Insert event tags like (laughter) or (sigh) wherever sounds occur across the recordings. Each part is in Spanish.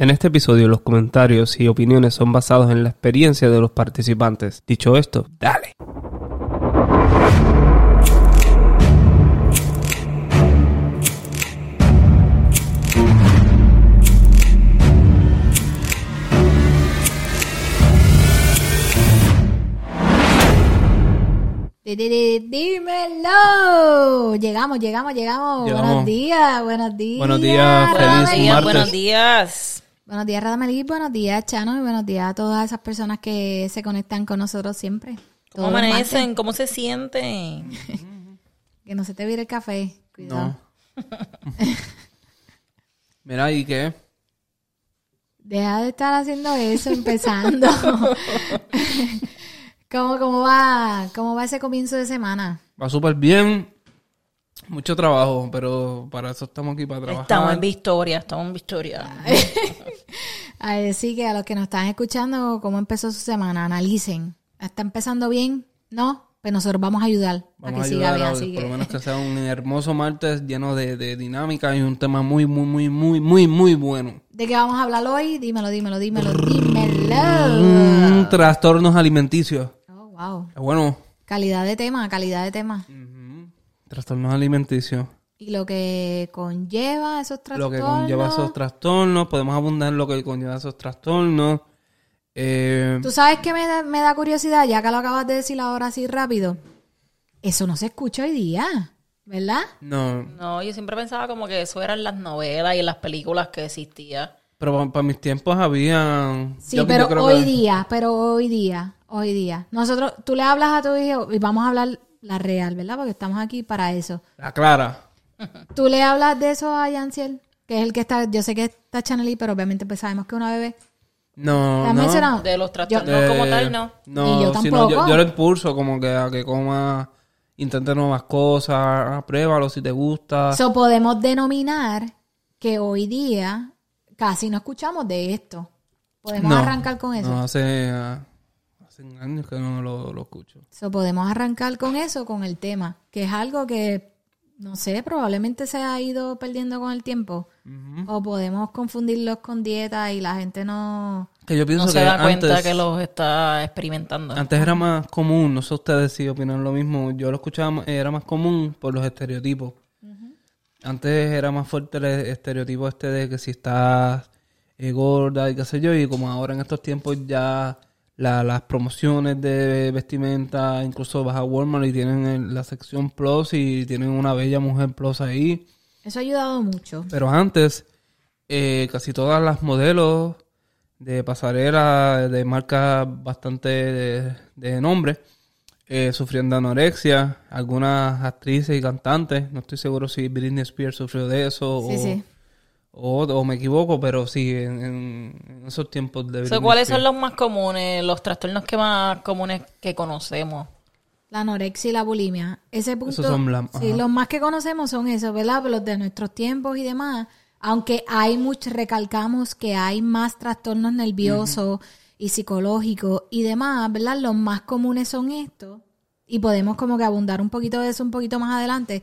En este episodio los comentarios y opiniones son basados en la experiencia de los participantes. Dicho esto, dale. Dímelo. Llegamos, llegamos, llegamos. Llegamos. Buenos días, buenos días. Buenos días, feliz Radamel. martes. días, buenos días. Buenos días, Radamelí. Buenos días, Chano. Y buenos días a todas esas personas que se conectan con nosotros siempre. ¿Cómo amanecen? ¿Cómo se sienten? (laughs) Que no se te vire el café. Cuidado. No. (laughs) Mira, ¿y qué? Deja de estar haciendo eso, empezando. (laughs) ¿Cómo, cómo, va, ¿Cómo va ese comienzo de semana? Va súper bien. Mucho trabajo, pero para eso estamos aquí, para trabajar. Estamos en victoria, estamos en victoria. (laughs) Así que a los que nos están escuchando, ¿cómo empezó su semana? Analicen. ¿Está empezando bien? ¿No? Pues nosotros vamos a ayudar Vamos a a que siga ayudar bien. a, Así por lo menos que sea un (laughs) hermoso martes lleno de, de dinámica y un tema muy, muy, muy, muy, muy, muy bueno. ¿De qué vamos a hablar hoy? Dímelo, dímelo, dímelo, dímelo. Mm, trastornos alimenticios. Oh, wow. Es bueno. Calidad de tema, calidad de tema. Trastornos alimenticios. Y lo que conlleva esos Lo trastornos. que conlleva esos trastornos. Podemos abundar en lo que conlleva esos trastornos. Eh, Tú sabes que me da, me da curiosidad, ya que lo acabas de decir ahora así rápido. Eso no se escucha hoy día, ¿verdad? no, No, yo siempre pensaba como que eso eran las novelas y las películas que existían. pero para, mis tiempos había... Sí, yo- pero hoy que- día, pero hoy día, hoy día. Nosotros, tú le hablas a tu hijo y vamos a hablar la real, ¿verdad? Porque estamos aquí para eso. La clara. Tú le hablas de eso a Yanciel, que es el que está, yo sé que está Chanelí, pero obviamente pues sabemos que es una bebé. No, ¿Te has no. mencionado? De los trastornos De- como tal, no. No, Y yo tampoco. yo, lo impulso como que a que coma, intente nuevas cosas, pruébalo si te gusta. So podemos denominar que hoy día casi no escuchamos de esto. Podemos No, arrancar con eso. No, hace, hace años que no lo, lo escucho. So, podemos arrancar con eso, con el tema, que es algo que, no sé, probablemente se ha ido perdiendo con el tiempo. O podemos confundirlos con dieta y la gente no... Que yo pienso No se que da cuenta antes, que los está experimentando. antes era más común, no sé ustedes si opinan lo mismo, yo lo escuchaba, era más común por los estereotipos. Antes era más fuerte el estereotipo este de que si estás eh, gorda y qué sé yo, y como ahora en estos tiempos ya la- las promociones de vestimenta, incluso vas a Walmart y tienen la sección Plus y tienen una bella mujer Plus ahí. Eso ha ayudado mucho. Pero antes, eh, casi todas las modelos de pasarela, de marcas bastante de, de nombre, eh, sufrían de anorexia. Algunas actrices y cantantes, no estoy seguro si Britney Spears sufrió de eso Sí, o, sí. O, o me equivoco, pero sí, en, esos tiempos de O sea, ¿Cuáles son los más comunes, los trastornos que más comunes que conocemos? La anorexia y la bulimia. Ese punto... Esos son la- sí, los más que conocemos son esos, ¿verdad? Los de nuestros tiempos y demás. Aunque hay muchos, recalcamos que hay más trastornos nerviosos y psicológicos y demás, ¿verdad? Los más comunes son estos. Y podemos como que abundar un poquito de eso un poquito más adelante.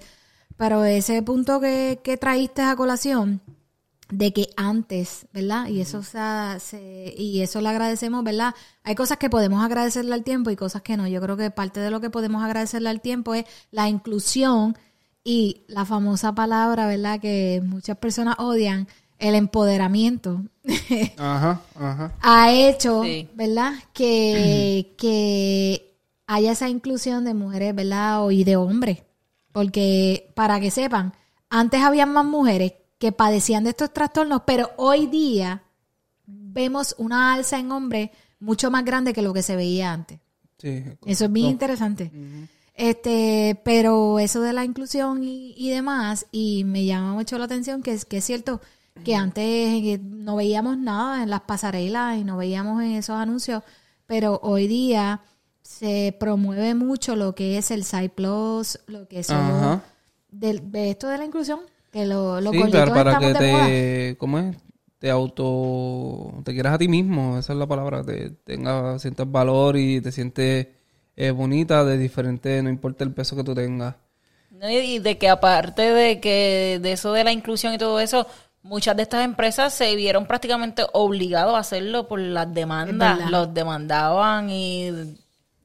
Pero ese punto que, que traíste a colación, de que antes, ¿verdad? Y eso se, ha- se- y eso le agradecemos, ¿verdad? Hay cosas que podemos agradecerle al tiempo y cosas que no. Yo creo que parte de lo que podemos agradecerle al tiempo es la inclusión y la famosa palabra, ¿verdad? Que muchas personas odian, el empoderamiento. (laughs) Ajá, ajá. ha hecho, Sí. ¿verdad? Que, que haya esa inclusión de mujeres, ¿verdad? O- Y de hombres. Porque, para que sepan, antes habían más mujeres que padecían de estos trastornos, pero hoy día vemos una alza en hombres mucho más grande que lo que se veía antes. Sí, Eso es bien interesante. Este, pero eso de la inclusión y, y demás, y me llama mucho la atención que es, que es cierto que antes eh, no veíamos nada en las pasarelas y no veíamos en esos anuncios, pero hoy día se promueve mucho lo que es el Side Plus, lo que Ajá. del- de, esto de la inclusión, que lo, los Sí, para, que te, ¿cómo es? Te auto, te quieras a ti mismo, esa es la palabra, te tengas, sientas valor y te sientes eh, bonita de diferente, no importa el peso que tú tengas. ¿no? Y de que aparte de que de eso de la inclusión y todo eso, muchas de estas empresas se vieron prácticamente obligados a hacerlo por las demandas. Los demandaban y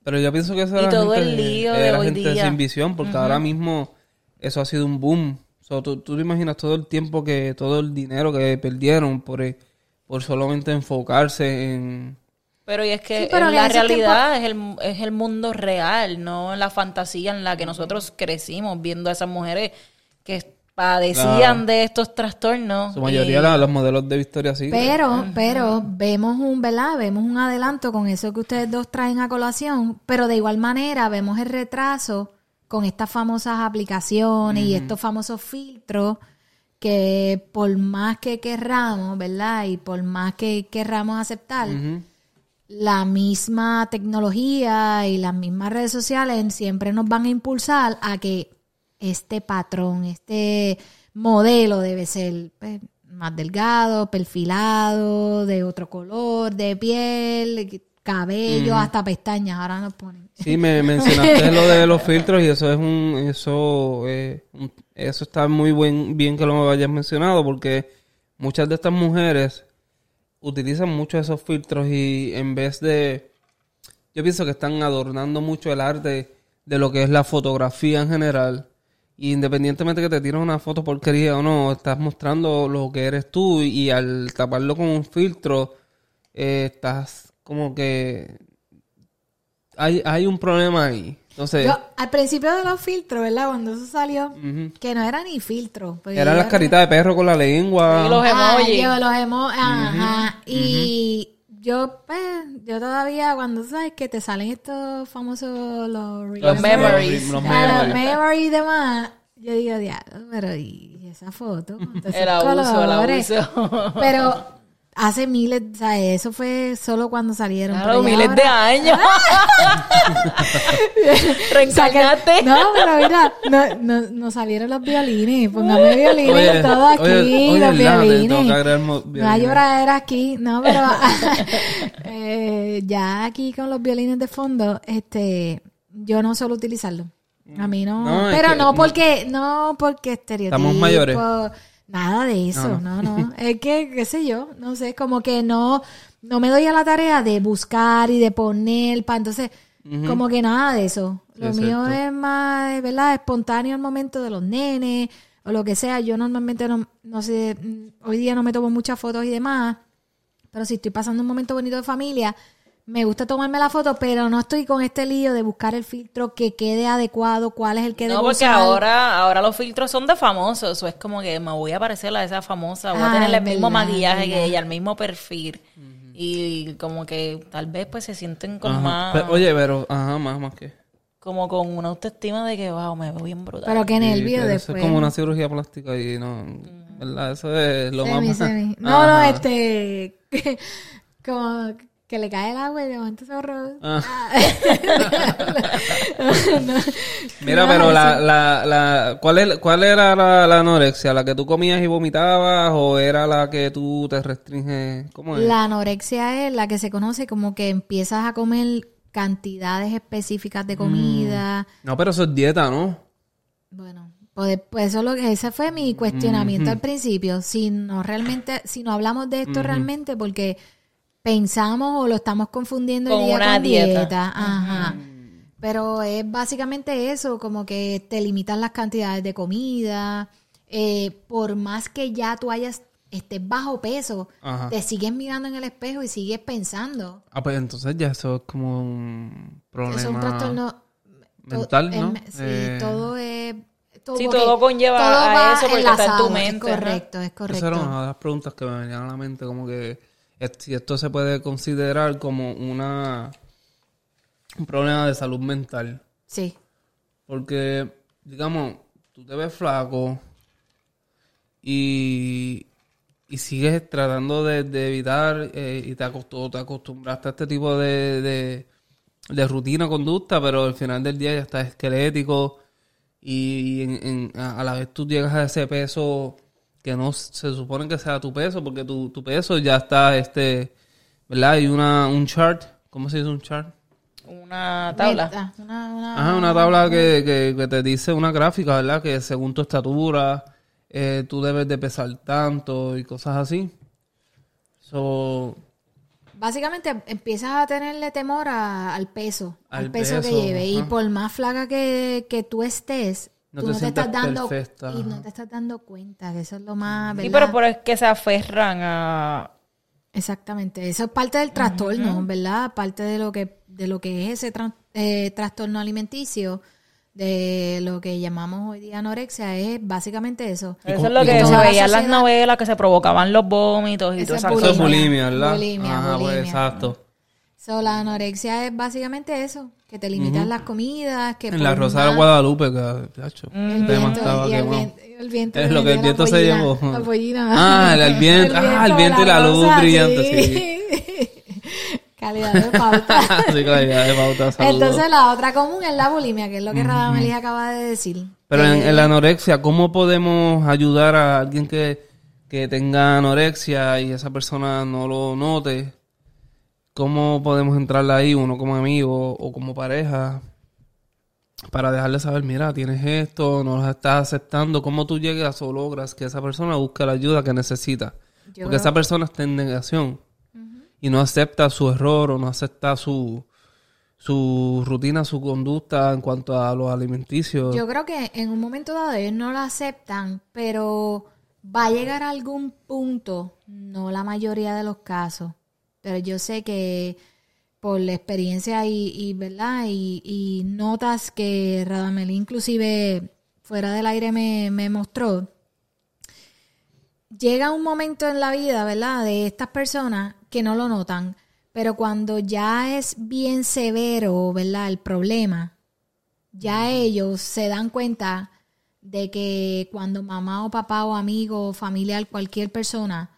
Pero yo pienso que eso Y era todo gente, el lío de era hoy gente día. sin visión, porque ahora mismo eso ha sido un boom. So, tú, tú te imaginas todo el tiempo que, todo el dinero que perdieron por, eh, por solamente enfocarse en... Pero y es que Sí, pero la realidad, es, el, es el mundo real, no la fantasía en la que nosotros crecimos viendo a esas mujeres que padecían de estos trastornos. Su mayoría y- la- los modelos de Victoria Secret. Pero, pero vemos un, ¿verdad? Vemos un adelanto con eso que ustedes dos traen a colación, pero de igual manera vemos el retraso con estas famosas aplicaciones y estos famosos filtros que por más que querramos, ¿verdad? Y por más que querramos aceptar, la misma tecnología y las mismas redes sociales siempre nos van a impulsar a que este patrón, este modelo debe ser pues, más delgado, perfilado, de otro color, de piel, cabello, hasta pestañas. Ahora nos ponen. Sí, me mencionaste lo de los filtros y eso es un... Eso, eh, eso está muy buen, bien que lo hayas mencionado porque muchas de estas mujeres utilizan mucho esos filtros y en vez de... Yo pienso que están adornando mucho el arte de lo que es la fotografía en general. Y independientemente que te tires una foto porquería o no, estás mostrando lo que eres tú y al taparlo con un filtro, eh, estás como que... Hay, hay un problema ahí. Entonces, Yo, al principio de los filtros, ¿verdad? Cuando eso salió, que no era ni filtro. porque eran las era- caritas de perro con la lengua. Y los Ah, emojis. yo los emojis, ajá. Y yo, pues, yo todavía, cuando sabes que te salen estos famosos, los, Los memories. Los Ah, los memories. memories y demás, yo digo, diablo, pero y esa foto, todos El esos abuso, el colores?" abuso. Pero hace miles, o sea, eso fue solo cuando salieron. Claro, miles de años. (laughs) Reencarnaste. No, pero mira, no, no, nos salieron los violines. Póngame violines Oye, todo aquí, oye, oye, los violines. tengo que No lloradera aquí, no, pero (laughs) eh, ya aquí con los violines de fondo, este, yo no suelo utilizarlo. A mí no, No, es pero que- no porque, no porque estereotipo. Estamos mayores. Nada de eso, no, no. (laughs) Es que, qué sé yo, no sé, como que no, no me doy a la tarea de buscar y de poner para entonces, como que nada de eso. Lo mío es más, ¿verdad? Espontáneo al momento de los nenes o lo que sea. Yo normalmente no, no sé, mm, hoy día no me tomo muchas fotos y demás, pero si estoy pasando un momento bonito de familia, me gusta tomarme la foto, pero no estoy con este lío de buscar el filtro que quede adecuado, cuál es el que No, debo porque usar. ahora, ahora los filtros son de famosos. Eso es como que me voy a parecer a esa famosa. Voy a Ah, tener el mismo verdad, maquillaje es que verdad. ella, el mismo perfil. Y como que tal vez pues se sienten con Ajá. más... Pero, oye, pero, ajá, más, más que. como con una autoestima de que, wow, me veo bien brutal. Pero qué Sí, nervio pero después. Eso es como una cirugía plástica y no. ¿Verdad? Eso es lo Semi, más. semi. (laughs) No, no, este. (laughs) como que le cae el agua y de momento se borró. Ah. (laughs) No. Mira, pero la, la, la, ¿cuál, es, ¿cuál era la, la anorexia? ¿La que tú comías y vomitabas o era la que tú te restringes? ¿Cómo es? La anorexia es la que se conoce como que empiezas a comer cantidades específicas de comida. No, pero eso es dieta, ¿no? Bueno, pues, pues eso es lo que ese fue mi cuestionamiento al principio. Si no realmente, si no hablamos de esto realmente, porque pensamos o lo estamos confundiendo el Con día una con dieta. dieta. Ajá. Pero es básicamente eso, como que te limitan las cantidades de comida. eh, por más que ya tú hayas estés bajo peso, Ajá. te sigues mirando en el espejo y sigues pensando. Ah, pues entonces ya eso es como un problema. Eso es un trastorno mental, to- ¿no? em- sí, Eh, todo es... Todo, Sí, todo conlleva a eso porque está en tu mente, Es correcto, es Esa correcto. era una de las preguntas que me venían a la mente, como que si esto se puede considerar como una un problema de salud mental. Sí. Porque, digamos, tú te ves flaco y, y sigues tratando de, de evitar eh, y te, acostu- te acostumbraste a este tipo de, de, de rutina, conducta, pero al final del día ya estás esquelético y, y en- en- a, a la vez tú llegas a ese peso que no se supone que sea tu peso, porque tu, tu peso ya está, este, ¿verdad? Hay una, un chart, ¿cómo se dice un chart? Una tabla. Una, una- Ajá, una tabla que, que, que te dice una gráfica, ¿verdad? Que según tu estatura, eh, tú debes de pesar tanto y cosas así. So, Básicamente empiezas a tenerle temor a- al peso, al, Al peso, que lleve. Y por más flaca que, que tú estés, No tú te no te estás dando perfecta, y no te estás dando cuenta que eso es lo más, Sí, ¿verdad? pero por es que se aferran a... Exactamente, eso es parte del trastorno, ¿verdad? Parte de lo que de lo que es ese eh, trastorno alimenticio, de lo que llamamos hoy día anorexia, es básicamente eso. ¿Y Eso es lo que se veía en las novelas, que se provocaban los vómitos y Esa todas es esas eso es cosas. bulimia, ¿verdad? Bulimia, Ajá, pues exacto. So, la anorexia es básicamente eso, que te limitas las comidas, que En la Rosa de Guadalupe, que, el viento, estaba y el viento, el viento Es lo que el viento se llevó. La pollina. Ah, el- (laughs) el viento- ah, el viento y la luz rosa, brillante, (laughs) Calidad de pauta. (laughs) sí, ya de pauta, saludos. Entonces la otra común es la bulimia, que es lo que Radamelis acaba de decir. Pero en, Eh, en la anorexia, ¿cómo podemos ayudar a alguien que, que tenga anorexia y esa persona no lo note? ¿Cómo podemos entrarle ahí, uno como amigo o como pareja, para dejarle saber, mira, tienes esto, no lo estás aceptando? ¿Cómo tú llegas o logras que esa persona busque la ayuda que necesita? Yo Porque creo- esa persona está en negación y no acepta su error o no acepta su, su rutina, su conducta en cuanto a los alimenticios. Yo creo que en un momento dado ellos no lo aceptan, pero va a llegar a algún punto, no la mayoría de los casos, pero yo sé que por la experiencia y, y verdad y, y notas que Radameli inclusive fuera del aire me, me mostró, llega un momento en la vida, ¿verdad? De estas personas que no lo notan, pero cuando ya es bien severo, ¿verdad? El problema, ya ellos se dan cuenta de que cuando mamá o papá o amigo o familiar, cualquier persona,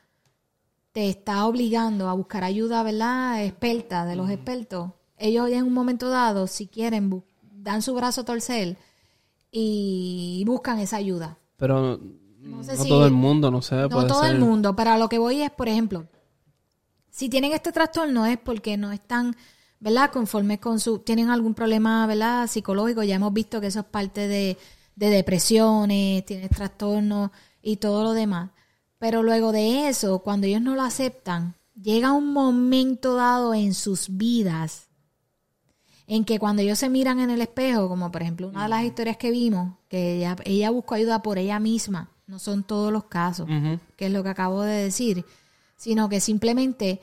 te está obligando a buscar ayuda, ¿verdad? Experta, de los expertos, ellos en un momento dado, si quieren, dan su brazo a torcer y buscan esa ayuda. Pero No no, sé si- todo el mundo, no sé, No puede todo ser. el mundo, pero a lo que voy es, por ejemplo, si tienen este trastorno es porque no están, ¿verdad? Conformes con su, tienen algún problema, ¿verdad? Psicológico, ya hemos visto que eso es parte de, de depresiones, tienes trastornos y todo lo demás. Pero luego de eso, cuando ellos no lo aceptan, llega un momento dado en sus vidas en que cuando ellos se miran en el espejo, como por ejemplo una de las historias que vimos, que ella, ella buscó ayuda por ella misma, no son todos los casos, que es lo que acabo de decir, sino que simplemente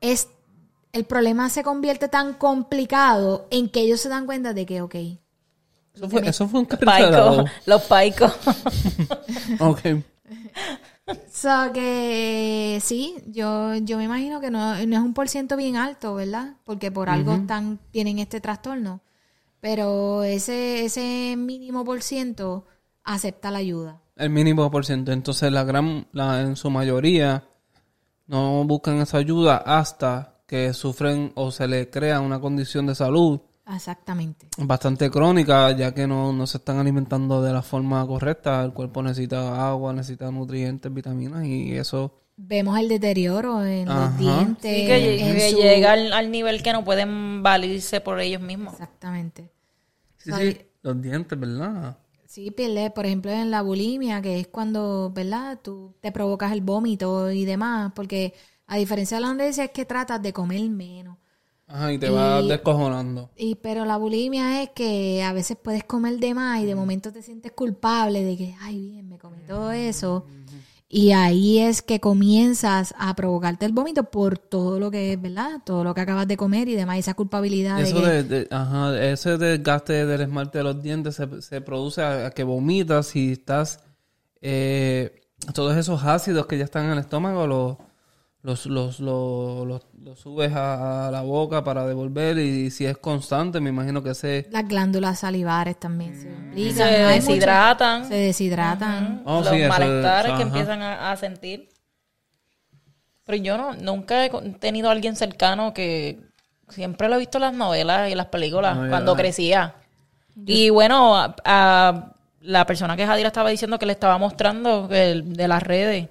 es el problema se convierte tan complicado en que ellos se dan cuenta de que, ok, Eso fue, eso fue un Paico, carcelado. los paicos. (laughs) Ok. So que sí, yo, yo me imagino que no, no es un por ciento bien alto, ¿verdad? Porque por algo están, tienen este trastorno. Pero ese, ese mínimo por ciento acepta la ayuda. El mínimo por ciento. Entonces, la gran, la, en su mayoría, no buscan esa ayuda hasta que sufren o se le crea una condición de salud Exactamente. bastante crónica, ya que no, no se están alimentando de la forma correcta. El cuerpo necesita agua, necesita nutrientes, vitaminas y eso. Vemos el deterioro en los Ajá. dientes. Sí, que, en que su- llega al, al nivel que no pueden valirse por ellos mismos. Exactamente. Sí, sí, los dientes, ¿verdad? Sí, pierde, por ejemplo, en la bulimia, que es cuando, ¿verdad? Tú te provocas el vómito y demás, porque a diferencia de la anorexia es que tratas de comer menos. Ajá, y te vas descojonando. Y pero la bulimia es que a veces puedes comer de más y de momento te sientes culpable de que, ay, bien, me comí todo eso. Y ahí es que comienzas a provocarte el vómito por todo lo que es, ¿verdad? Todo lo que acabas de comer y demás, esa culpabilidad de Eso que... de, de- ajá, ese desgaste del esmalte de los dientes se, se produce a, a que vomitas y estás eh, todos esos ácidos que ya están en el estómago los los, los, los, los- los subes a, a la boca para devolver y, si es constante me imagino que ese Las glándulas salivares también se implican. Se mucho- deshidratan. Se deshidratan. Oh, los sí, eso es- malestares que ajá. empiezan a, a sentir. Pero yo no, nunca he tenido a alguien cercano que siempre lo he visto en las novelas y en las películas No, cuando crecía. Y bueno, a, a la persona que Jadira estaba diciendo que le estaba mostrando que el- de las redes,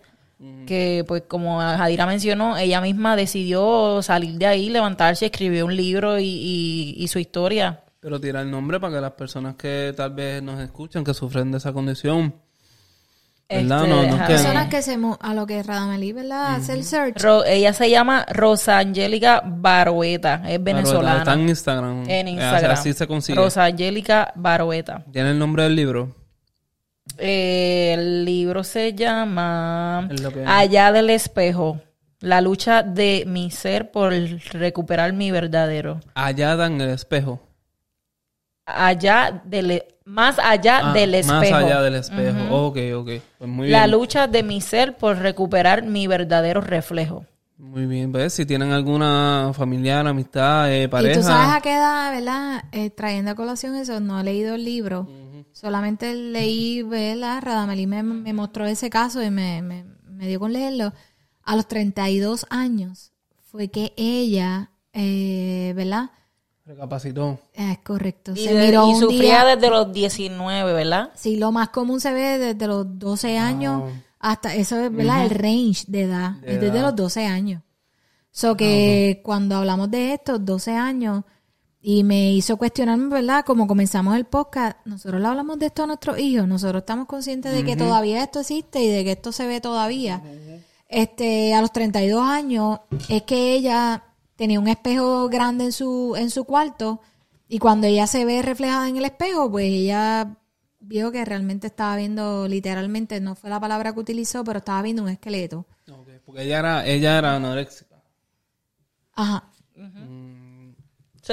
que pues como Jadira mencionó, ella misma decidió salir de ahí, levantarse, escribió un libro y, y- y su historia. pero tira el nombre para que las personas que tal vez nos escuchan que sufren de esa condición ¿Verdad? Este, no, no es déjame- que- Personas que se a lo que Radamelí, ¿verdad? Hace el search. Ro- ella se llama Rosa Angélica Barueta, es venezolana. Está en Instagram. En Eh, Instagram. Así se consigue. Rosa Angélica Barueta. ¿Tiene el nombre del libro? Eh, el libro se llama Allá del espejo. La lucha de mi ser por recuperar mi verdadero. Allá en el espejo. Allá del e- más allá Ah, del espejo. Más allá del espejo. Ok, ok. Pues muy La bien. lucha de mi ser por recuperar mi verdadero reflejo. Muy bien. ¿Ves? Si tienen alguna familiar, amistad, eh, pareja. Y tú sabes a qué edad, ¿verdad? Eh, trayendo a colación eso, no he leído el libro. Solamente leí, ¿verdad? Radamelí me, me mostró ese caso y me, me, me dio con leerlo. A los 32 años fue que ella, eh, ¿verdad? Recapacitó. Es correcto. Y, Se de- miró y un sufría día. desde los 19, ¿verdad? Sí, lo más común se ve desde los 12 años hasta, eso es, ¿verdad? El range de edad. De es desde edad. los 12 años. So que cuando hablamos de estos 12 años, y me hizo cuestionarme, ¿verdad? Como comenzamos el podcast, nosotros le hablamos de esto a nuestros hijos, nosotros estamos conscientes de que todavía esto existe y de que esto se ve todavía. Este, a los 32 años, es que ella tenía un espejo grande en su, en su cuarto, y cuando ella se ve reflejada en el espejo, pues ella vio que realmente estaba viendo, literalmente, no fue la palabra que utilizó, pero estaba viendo un esqueleto. Ok, Porque ella era, ella era anoréxica. Ajá. So,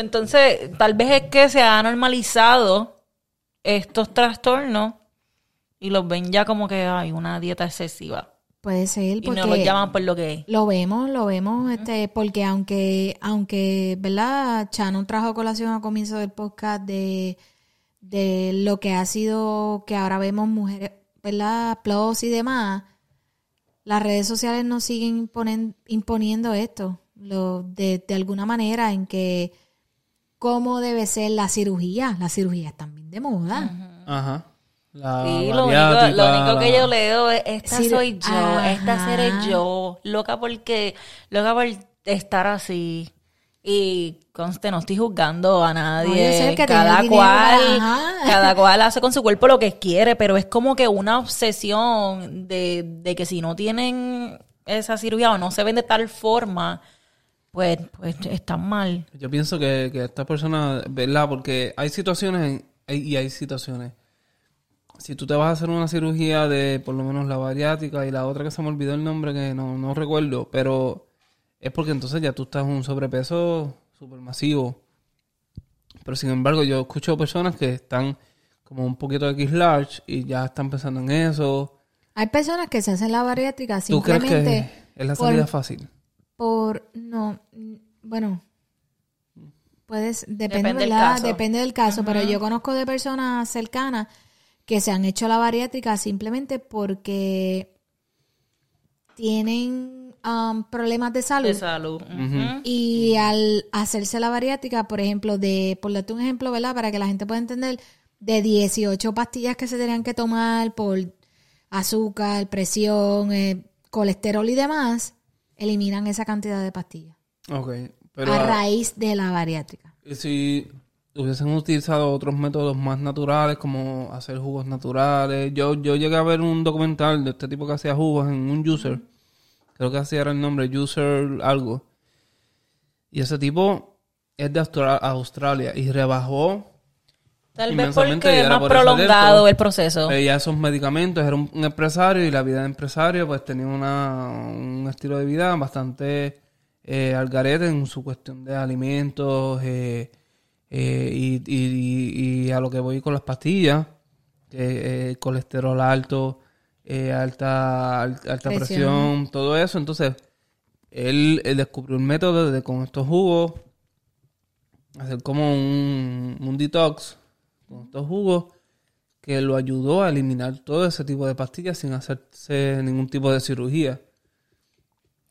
Entonces, tal vez es que se ha normalizado estos trastornos y los ven ya como que hay una dieta excesiva. Puede ser Y porque no los llaman por lo que es. lo vemos, lo vemos, este, porque aunque, aunque, ¿verdad? Chano trajo colación al comienzo del podcast de, de lo que ha sido que ahora vemos mujeres, ¿verdad? Plus y demás. Las redes sociales nos siguen imponen- imponiendo esto, lo, de, de alguna manera en que cómo debe ser la cirugía. Las cirugías también de moda. Ajá. La Sí, lo único, lo único que yo leo es, esta Sí, soy yo, esta seré yo, loca porque, loca por estar así. Y conste, no estoy juzgando a nadie, que cada cual, ajá. cada cual hace con su cuerpo lo que quiere, pero es como que una obsesión de, de que si no tienen esa cirugía o no se ven de tal forma, pues, pues están mal. Yo pienso que, que esta persona, ¿verdad? Porque hay situaciones y hay situaciones. Si tú te vas a hacer una cirugía de por lo menos la bariátrica y la otra que se me olvidó el nombre que no, no recuerdo, pero es porque entonces ya tú estás en un sobrepeso súper masivo. Pero sin embargo, yo escucho personas que están como un poquito X large y ya están pensando en eso. Hay personas que se hacen la bariátrica ¿Tú crees simplemente que es la por- salida fácil? Por no bueno puedes depende, Depende caso. depende del caso pero yo conozco de personas cercanas que se han hecho la bariátrica simplemente porque tienen um, problemas de salud De salud. Ujú. y al hacerse la bariátrica, por ejemplo, de, por darte un ejemplo, ¿verdad? Para que la gente pueda entender, de 18 pastillas que se tenían que tomar por azúcar, presión, eh, colesterol y demás, eliminan esa cantidad de pastillas. Ok. Pero, a raíz de la bariátrica. Y si hubiesen utilizado otros métodos más naturales, como hacer jugos naturales. Yo, yo llegué a ver un documental de este tipo que hacía jugos en un user. Creo que así era el nombre, user algo. Y ese tipo es de Austra- Australia y rebajó Tal vez porque es más por prolongado el proceso. Veía esos medicamentos, era un, un empresario y la vida de empresario pues tenía una, un estilo de vida bastante eh, al garete en su cuestión de alimentos eh, eh, y, y- y a lo que voy con las pastillas, eh, colesterol alto, alta, al- alta presión. Presión. todo eso. Entonces, él, él descubrió un método de con estos jugos hacer como un, un detox con estos jugos que lo ayudó a eliminar todo ese tipo de pastillas sin hacerse ningún tipo de cirugía.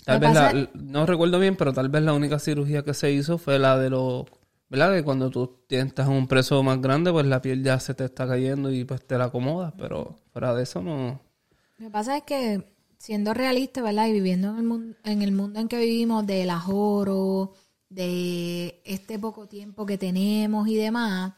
Tal vez la, no recuerdo bien, pero tal vez la única cirugía que se hizo fue la de los, ¿verdad? Que cuando tú estás en un preso más grande, pues la piel ya se te está cayendo y pues te la acomodas, pero fuera de eso no. Lo que pasa es que, siendo realista, ¿verdad? Y viviendo en el, mundo, en el mundo en que vivimos, del ajoro, de este poco tiempo que tenemos y demás,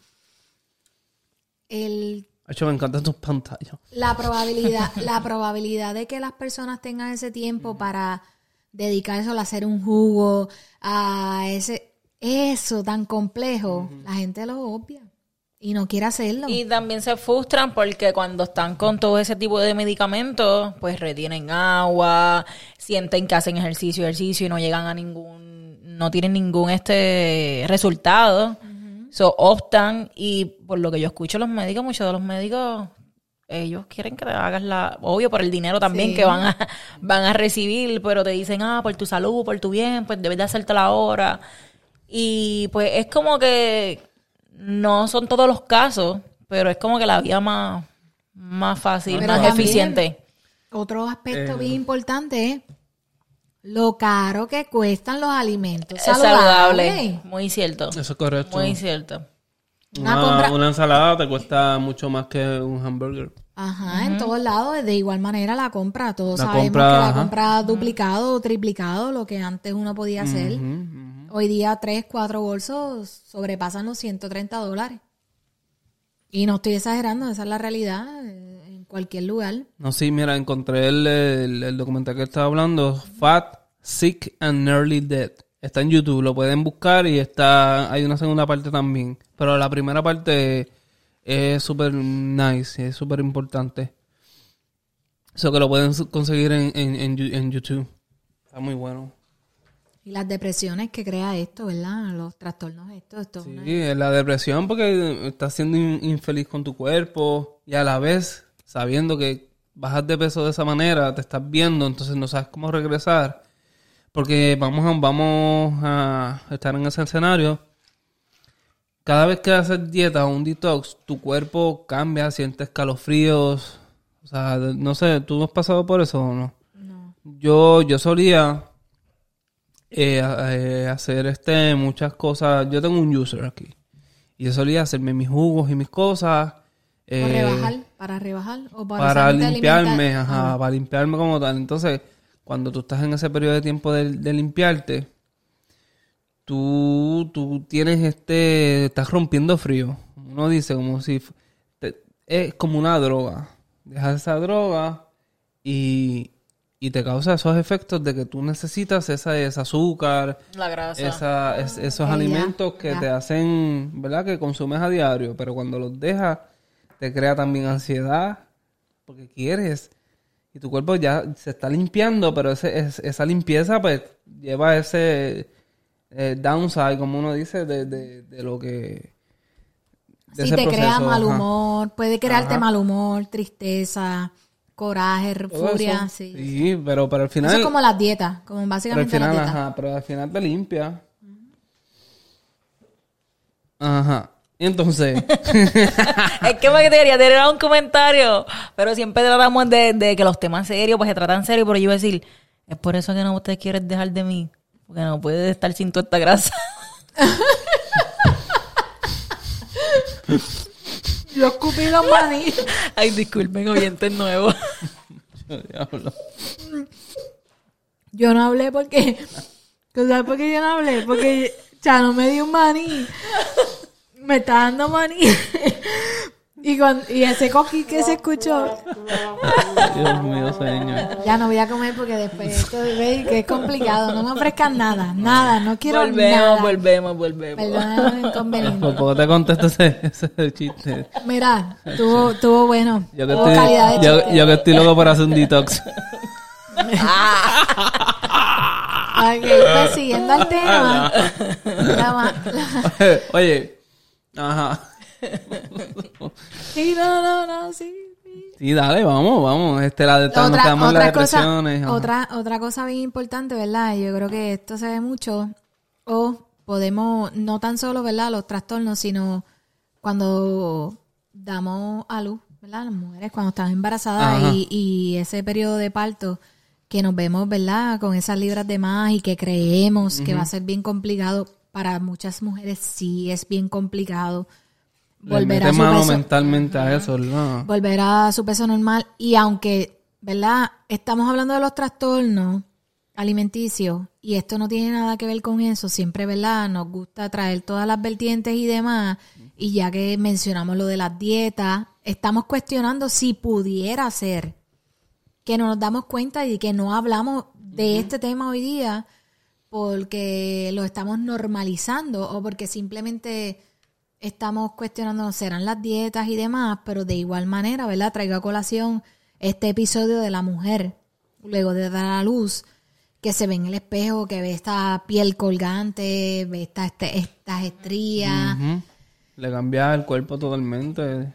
el Hacho, me encantan tus pantallas. La probabilidad, (laughs) la probabilidad de que las personas tengan ese tiempo para dedicarse a hacer un jugo, a ese, eso tan complejo, la gente lo obvia y no quiere hacerlo. Y también se frustran porque cuando están con todo ese tipo de medicamentos, pues retienen agua, sienten que hacen ejercicio, ejercicio y no llegan a ningún, no tienen ningún este resultado. So, optan y por lo que yo escucho los médicos, muchos de los médicos, ellos quieren que hagas la, obvio por el dinero también Sí. que van a, van a recibir, pero te dicen, ah, por tu salud, por tu bien, pues debes de hacerte la hora. Y pues es como que no son todos los casos, pero es como que la vía más, más fácil, Pero más también- eficiente. Otro aspecto Eh. bien importante es lo caro que cuestan los alimentos Es saludables. saludable. Muy cierto. Eso es correcto. Muy cierto. Una Una, compra- una ensalada te cuesta mucho más que un hamburger. Ajá, en todos lados, de igual manera la compra. Todos La sabemos compra, que la ajá. compra ha duplicado o triplicado lo que antes uno podía hacer. Hoy día tres, cuatro bolsos sobrepasan los 130 dólares. Y no estoy exagerando, esa es la realidad eh, en cualquier lugar. No, sí, mira, encontré el, el, el documental que estaba hablando, Fat, Sick and Nearly Dead. Está en YouTube, lo pueden buscar y está hay una segunda parte también. Pero la primera parte es súper nice, es súper importante. Eso que lo pueden conseguir en, en, en, YouTube. Está muy bueno. Y las depresiones que crea esto, ¿verdad? Los trastornos estos. Esto es una- Sí, es la depresión porque estás siendo in- infeliz con tu cuerpo y a la vez sabiendo que bajas de peso de esa manera, te estás viendo, entonces no sabes cómo regresar. Porque vamos a, vamos a estar en ese escenario. Cada vez que haces dieta o un detox, tu cuerpo cambia, sientes calofríos. O sea, no sé, ¿tú has pasado por eso o no? No. Yo, yo solía eh, eh, hacer este muchas cosas. Yo tengo un user aquí. Y yo solía hacerme mis jugos y mis cosas. eh, ¿Para rebajar? ¿Para rebajar? ¿O para, para limpiarme, alimentar? ajá, Ah, para limpiarme como tal. Entonces, cuando tú estás en ese periodo de tiempo de, de limpiarte, tú, tú tienes este, estás rompiendo frío. Uno dice como si te- es como una droga. Dejas esa droga y, y te causa esos efectos de que tú necesitas esa, ese azúcar, La grasa. esa, es- esos alimentos que te hacen, ¿verdad? Que consumes a diario, pero cuando los dejas, te crea también ansiedad, porque quieres. Y tu cuerpo ya se está limpiando, pero ese, es- esa limpieza pues lleva ese eh, downside, como uno dice, de, de, de lo que... de ese te crea proceso, mal ajá. humor, puede crearte Ajá. mal humor, tristeza, coraje, Todo furia, eso. sí. Sí, pero, pero al Eso final... es como las dietas, como pero al básicamente final, las dietas. ajá, pero al final te limpia. Ajá. Entonces... (laughs) Es que me quería tener un comentario, pero siempre tratamos de, de que los temas serios, pues se tratan serios, pero yo iba a decir, es por eso que no te quieres dejar de mí, porque no puedes estar sin toda esta grasa. (laughs) Yo escupí los maní. (laughs) Ay, disculpen, oyentes nuevos. Diablo. Yo no hablé porque... ¿Tú sabes por qué yo no hablé? Porque Chano me dio un maní. Me está dando maní. (laughs) Y, con, y ese coquí que se escuchó... Dios mío, señor. Ya no voy a comer porque después esto ve que es complicado. No me ofrezcan nada, nada. No quiero volvemos, nada. volvemos, volvemos. Perdóname el inconveniente. Por poco te contesto ese, ese chiste. Mira, tuvo, tuvo bueno. Yo que, Tuvo calidad de estoy, yo, yo que estoy loco por hacer un detox. (laughs) Ok, pues siguiendo al tema. La ma- la- Oye, ajá. sí, no, no, no, sí. sí. Dale, vamos, vamos. Este, la nos Otra, quedamos las otra, cosa, depresiones. ajá. otra, otra cosa bien importante, ¿verdad? Yo creo que esto se ve mucho. O podemos, no tan solo, ¿verdad? Los trastornos, sino cuando damos a luz, ¿verdad? Las mujeres cuando están embarazadas y ese periodo de parto que nos vemos, ¿verdad? Con esas libras de más y que creemos que va a ser bien complicado. Para muchas mujeres sí es bien complicado volver a su mano peso mentalmente a eso, ¿no? volver a su peso normal. Y aunque, ¿verdad? Estamos hablando de los trastornos alimenticios y esto no tiene nada que ver con eso, siempre, ¿verdad? Nos gusta traer todas las vertientes y demás y ya que mencionamos lo de las dietas, estamos cuestionando si pudiera ser que no nos damos cuenta y que no hablamos de este tema hoy día porque lo estamos normalizando o porque simplemente estamos cuestionando serán las dietas y demás, pero de igual manera, ¿verdad? Traigo a colación este episodio de la mujer luego de dar a luz que se ve en el espejo, que ve esta piel colgante, ve esta, este, estas estrías. Le cambia el cuerpo totalmente.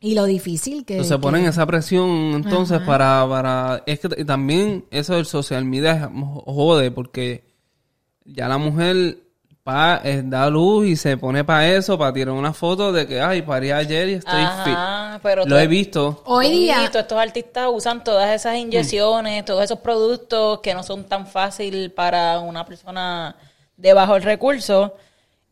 Y lo difícil que... Entonces que- ponen esa presión entonces para, para... Es que también eso del social media jode porque ya la mujer pa, eh, da luz y se pone para eso, para tirar una foto de que, ay, parí ayer y estoy fit. Ajá, pero Lo he visto. Hoy día... Estos artistas usan todas esas inyecciones, todos esos productos que no son tan fácil para una persona de bajos recursos.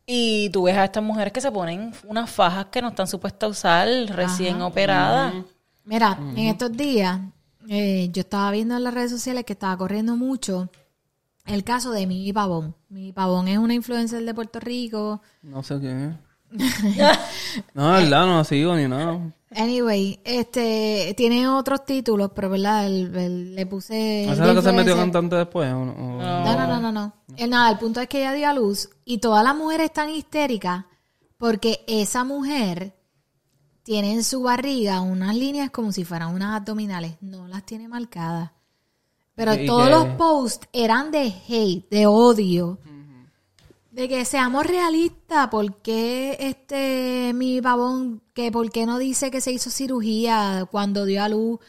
Y tú ves a estas mujeres que se ponen unas fajas que no están supuestas a usar, recién operadas. Mira, en estos días eh, yo estaba viendo en las redes sociales que estaba corriendo mucho el caso de Mimi Pavón. Mimi Pavón es una influencer de Puerto Rico. No sé qué es. (laughs) no, la verdad, no lo sigo ni nada. Anyway, este tiene otros títulos, pero verdad, El- el- le puse. ¿Esa es de la que se metió cantante después? o no? O- No, no, no, no, no. Eh, nada, el punto es que ella dio a luz y todas las mujeres están histéricas porque esa mujer tiene en su barriga unas líneas como si fueran unas abdominales. No las tiene marcadas. Pero todos que- los posts eran de hate, de odio. De que seamos realistas, ¿por qué este mi babón, que por qué no dice que se hizo cirugía cuando dio a luz,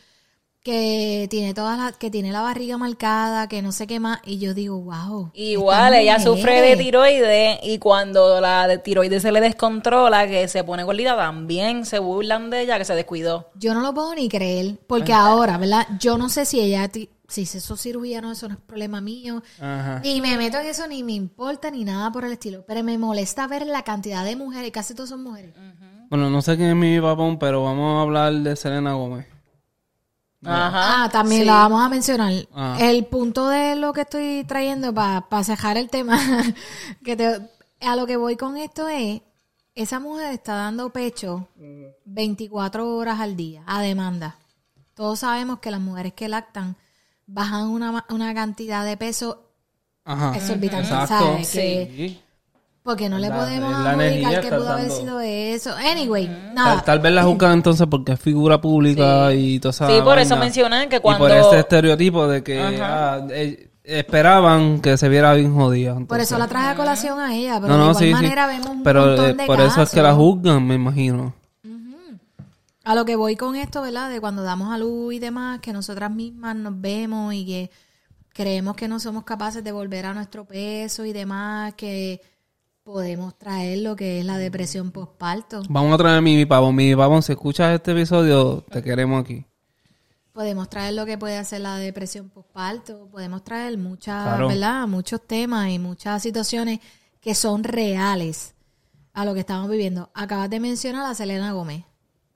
que tiene todas las, que tiene la barriga marcada, que no sé qué más? Y yo digo, wow. Igual, ella sufre de tiroides y cuando la de tiroides se le descontrola, que se pone gordita, también se burlan de ella que se descuidó. Yo no lo puedo ni creer, porque ahora, ¿verdad? Yo no sé si ella, si se hizo cirugía, no, eso no es problema mío. Ajá. Ni me meto en eso, ni me importa, ni nada por el estilo. Pero me molesta ver la cantidad de mujeres, casi todas son mujeres. Bueno, no sé quién es mi papón, pero vamos a hablar de Selena Gómez. Ajá. Ah, también sí. la vamos a mencionar. Ah. El punto de lo que estoy trayendo para cejar el tema, (laughs) que te- a lo que voy con esto es, esa mujer está dando pecho 24 horas al día a demanda. Todos sabemos que las mujeres que lactan bajan una, ma- una cantidad de peso Ajá. exorbitante, Exacto. ¿sabes? Que- Sí. porque no le La- podemos la energía adjudicar que pudo haber sido eso. Anyway, Tal, nada. tal vez la juzgan entonces porque es figura pública y toda esa Sí, por eso mencionan que Y cuando... por ese estereotipo de que ah, eh, esperaban que se viera bien jodida. Por eso la traje a colación a ella, pero no, de no, igual sí, sí. manera vemos un Pero montón eh, de por eso es que la juzgan, me imagino. A lo que voy con esto, ¿verdad? De cuando damos a luz y demás, que nosotras mismas nos vemos y que creemos que no somos capaces de volver a nuestro peso y demás, que podemos traer lo que es la depresión postparto. Vamos a traer a mi pavón. Mi pavón, si escuchas este episodio, te queremos aquí. Podemos traer lo que puede hacer la depresión postparto, podemos traer muchas, Claro. ¿verdad? Muchos temas y muchas situaciones que son reales a lo que estamos viviendo. Acabas de mencionar a Selena Gómez.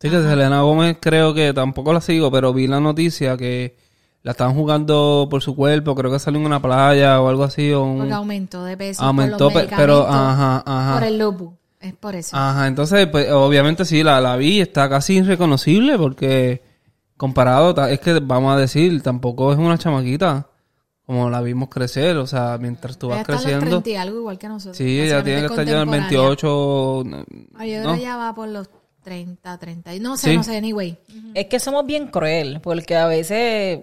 Sí, que Selena Gómez creo que tampoco la sigo, pero vi la noticia que la estaban jugando por su cuerpo, creo que salió en una playa o algo así. O un- Porque aumentó de peso. Aumentó, por los pe- pero, ajá, ajá. Por el lupus. Es por eso. Ajá, entonces, pues, obviamente sí, la, la vi, está casi irreconocible porque comparado, es que vamos a decir, tampoco es una chamaquita como la vimos crecer, o sea, mientras tú Ella vas está a los creciendo. 30 y algo igual que nosotros. Sí, ella tiene que estar ya en el Básicamente 28. Ay, yo creo ¿no? que ya va por los 30, 30. y- No sé, Sí. no sé, anyway. Es que somos bien cruel, porque a veces,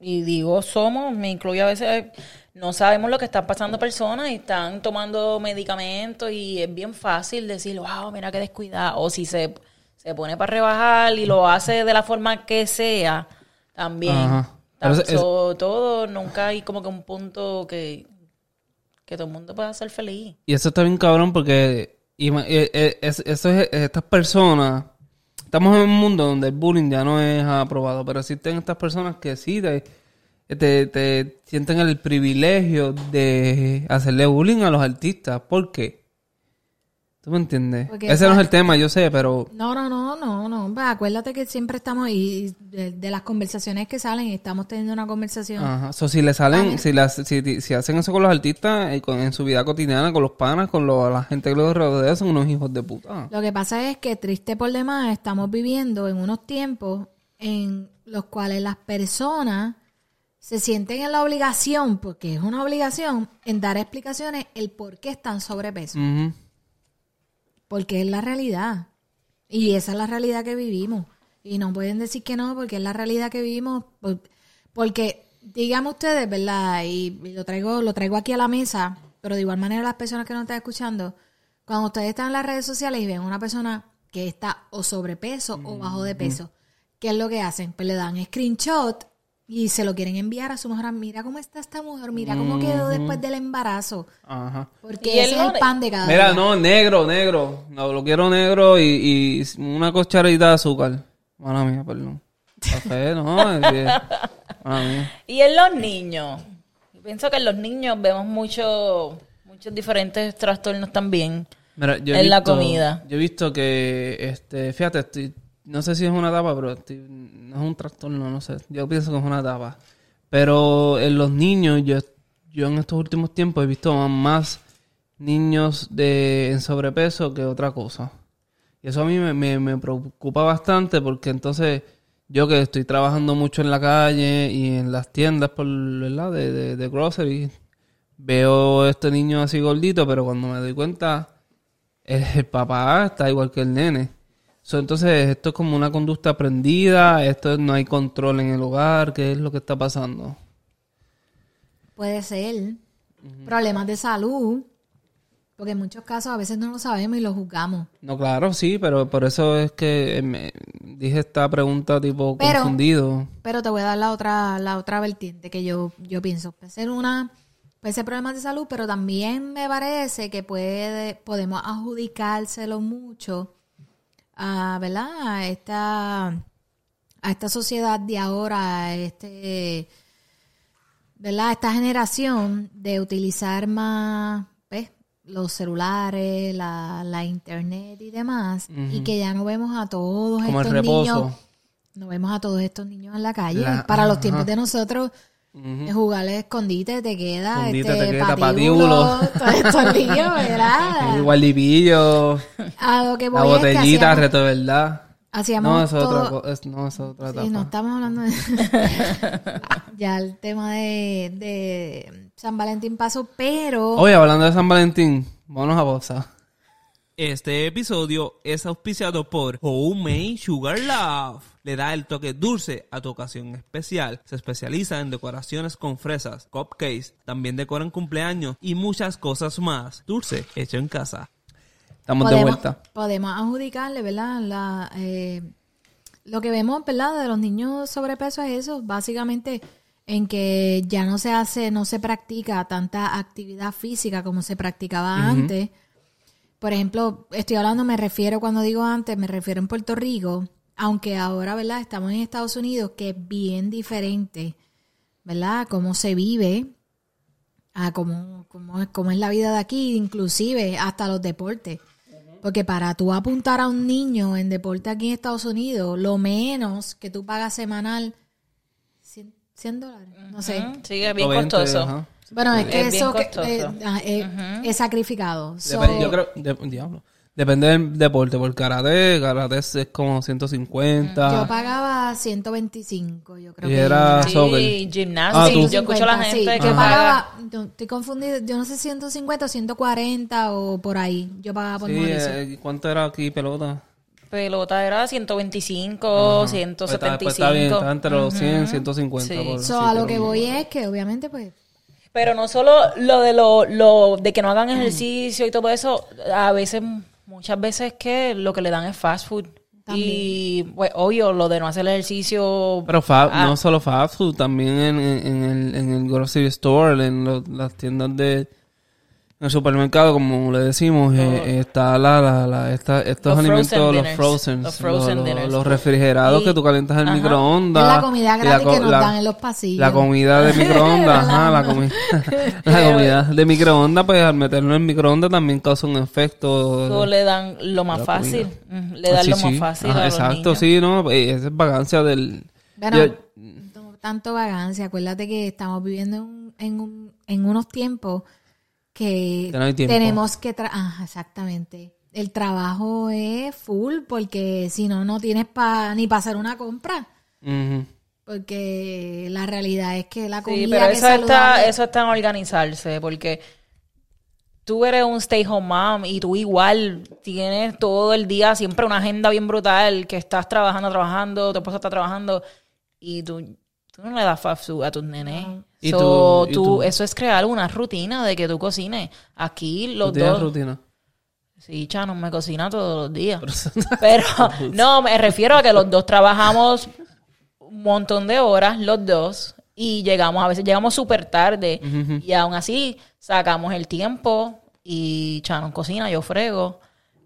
y digo somos, me incluyo a veces, no sabemos lo que están pasando personas y están tomando medicamentos y es bien fácil decir, wow, mira qué descuidada. O si se, se pone para rebajar y lo hace de la forma que sea, también. Ajá. Es- es- so- todo, nunca hay como que un punto que, que todo el mundo pueda ser feliz. Y eso está bien cabrón porque ima- eh, eh, es- es- estas personas, estamos en un mundo donde el bullying ya no es aprobado, pero existen estas personas que sí te, te, te sienten el privilegio de hacerle bullying a los artistas. ¿Por qué? ¿Tú me entiendes? Porque Ese no es el tema, yo sé, pero... No, no, no, no, no. Pues acuérdate que siempre estamos y de, de las conversaciones que salen, estamos teniendo una conversación. Ajá. So, si le salen, si, las, si, si hacen eso con los artistas eh, con- en su vida cotidiana, con los panas, con lo- la gente que los rodea, son unos hijos de puta. Lo que pasa es que triste por demás estamos viviendo en unos tiempos en los cuales las personas se sienten en la obligación, porque es una obligación, en dar explicaciones el por qué están sobrepeso. Ujú. Porque es la realidad. Y esa es la realidad que vivimos. Y no pueden decir que no, porque es la realidad que vivimos. por- Porque, díganme ustedes, ¿verdad? Y, y lo traigo, lo traigo aquí a la mesa, pero de igual manera las personas que nos están escuchando, cuando ustedes están en las redes sociales y ven a una persona que está o sobrepeso o bajo de peso, ¿qué es lo que hacen? Pues le dan screenshot y se lo quieren enviar a su mujer. Mira cómo está esta mujer, mira cómo quedó después del embarazo. Ajá. Porque ese es el pan de cada Mira, día. no, negro, negro. No, lo quiero negro y, y una cucharadita de azúcar. Mala mía, perdón. Café, (laughs) no. es que- Mala mía. Y en los niños. Yo pienso que en los niños vemos mucho, muchos diferentes trastornos también. Mira, yo he En la comida. Yo he visto que, este, fíjate, estoy, no sé si es una etapa, pero no es un trastorno, no sé. Yo pienso que es una etapa. Pero en los niños, yo, yo en estos últimos tiempos he visto más niños de, en sobrepeso que otra cosa. Y eso a mí me, me, me preocupa bastante porque entonces yo que estoy trabajando mucho en la calle y en las tiendas por, ¿verdad? De, de, de grocery, veo a este niño así gordito, pero cuando me doy cuenta, el, el papá está igual que el nene. So, entonces, esto es como una conducta aprendida, esto no hay control en el hogar, ¿qué es lo que está pasando? Puede ser. Problemas de salud. Porque en muchos casos a veces no lo sabemos y lo juzgamos. No, claro, sí, pero por eso es que eh, me- dije esta pregunta tipo Pero- confundido. Pero te voy a dar la otra, la otra vertiente que yo, yo pienso. Puede ser una, puede ser problemas de salud, pero también me parece que puede, podemos adjudicárselo mucho a, ¿verdad? A esta, a esta sociedad de ahora, a este, ¿verdad? A esta generación de utilizar más, ¿ves? los celulares, la, la internet y demás, y que ya no vemos a todos Como estos niños no vemos a todos estos niños en la calle. La- Para los tiempos de nosotros, Ujú. eh, jugar escondite, te queda, Escondite, este, te queda, (laughs) ¿verdad? (laughs) El guardipillo, A lo que la voy es que botellita, reto de verdad. hacíamos No, eso es todo- otra es- No, eso es otra etapa. Sí, no estamos hablando de... (laughs) ya el tema de, de San Valentín pasó, pero... Oye, hablando de San Valentín, vámonos a pausa. Este episodio es auspiciado por Homemade Sugar Love. Le da el toque dulce a tu ocasión especial. Se especializa en decoraciones con fresas, cupcakes, también decoran cumpleaños y muchas cosas más. Dulce hecho en casa. Estamos de vuelta. podemos adjudicarle, ¿verdad? La, eh, lo que vemos, ¿verdad? De los niños sobrepeso es eso, básicamente en que ya no se hace, no se practica tanta actividad física como se practicaba antes. Por ejemplo, estoy hablando, me refiero cuando digo antes, me refiero en Puerto Rico, aunque ahora, ¿verdad? Estamos en Estados Unidos, que es bien diferente, ¿verdad? Cómo se vive, a cómo, cómo, es- cómo es la vida de aquí, inclusive hasta los deportes. Porque para tú apuntar a un niño en deporte aquí en Estados Unidos, lo menos que tú pagas semanal, 100, 100 dólares, no sé. Sí, es bien 90, costoso. ajá. Bueno, es que Es eso que- eh, ah, eh, es sacrificado. So, yo creo, de- diablo. Depende del deporte. Por karate, karate es, como 150. yo pagaba 125, yo creo Y que era- Sí, soccer. gimnasia. Ah, tú. Yo escucho a la 150, gente sí. que Yo paga. pagaba, no, estoy confundida, yo no sé 150 o 140 o por ahí. Yo pagaba por Sí, Mauricio. eh, ¿cuánto era aquí pelota? Pelota era 125, Pues está, 175. pues está bien, está entre los 100 150. Sí. por- So, sí, a lo que voy es que obviamente pues Pero no solo lo de lo, lo de que no hagan ejercicio y todo eso, a veces, muchas veces que lo que le dan es fast food. Y pues obvio, lo de no hacer ejercicio. Pero fa- Ah. no solo fast food, también en, en- en el, en el grocery store, en lo- las tiendas de En el supermercado, como le decimos, eh, está la, la, la- esta- estos Los alimentos, frozen los frozen, Los frozen los, dinners. los refrigerados Y- que tú calientas en el microondas. Es la comida y la gratis co- que nos la- dan en los pasillos. La comida de (laughs) microondas, ajá, la, comi- (laughs) la comida de microondas, pues al meterlo en microondas también causa un efecto. Eso le dan lo más fácil. Mm, Le dan Sí, lo más sí. fácil Ajá, a los Exacto, niños. sí, ¿no? Eh, Esa es vagancia del... Bueno, Yo- tanto vagancia. Acuérdate que estamos viviendo en, un- en, un- en unos tiempos que, no tenemos que... tra- Ajá, exactamente. El trabajo es full porque si no, no tienes pa, ni para hacer una compra. Porque la realidad es que la comida Sí, pero que eso es está, eso está en organizarse, porque tú eres un stay home mom y tú igual tienes todo el día siempre una agenda bien brutal, que estás trabajando, trabajando, tu esposa está trabajando y tú, tú no le das fast food a tus nenes. Y So, tú- y tú- tú- eso es crear una rutina de que tú cocines. Aquí ¿Tú los tienes dos... rutina? Sí, Chano me cocina todos los días. (laughs) Pero no, me refiero a que los dos trabajamos un montón de horas, los dos, y llegamos, a veces llegamos súper tarde, y aún así sacamos el tiempo y Chano cocina, yo frego.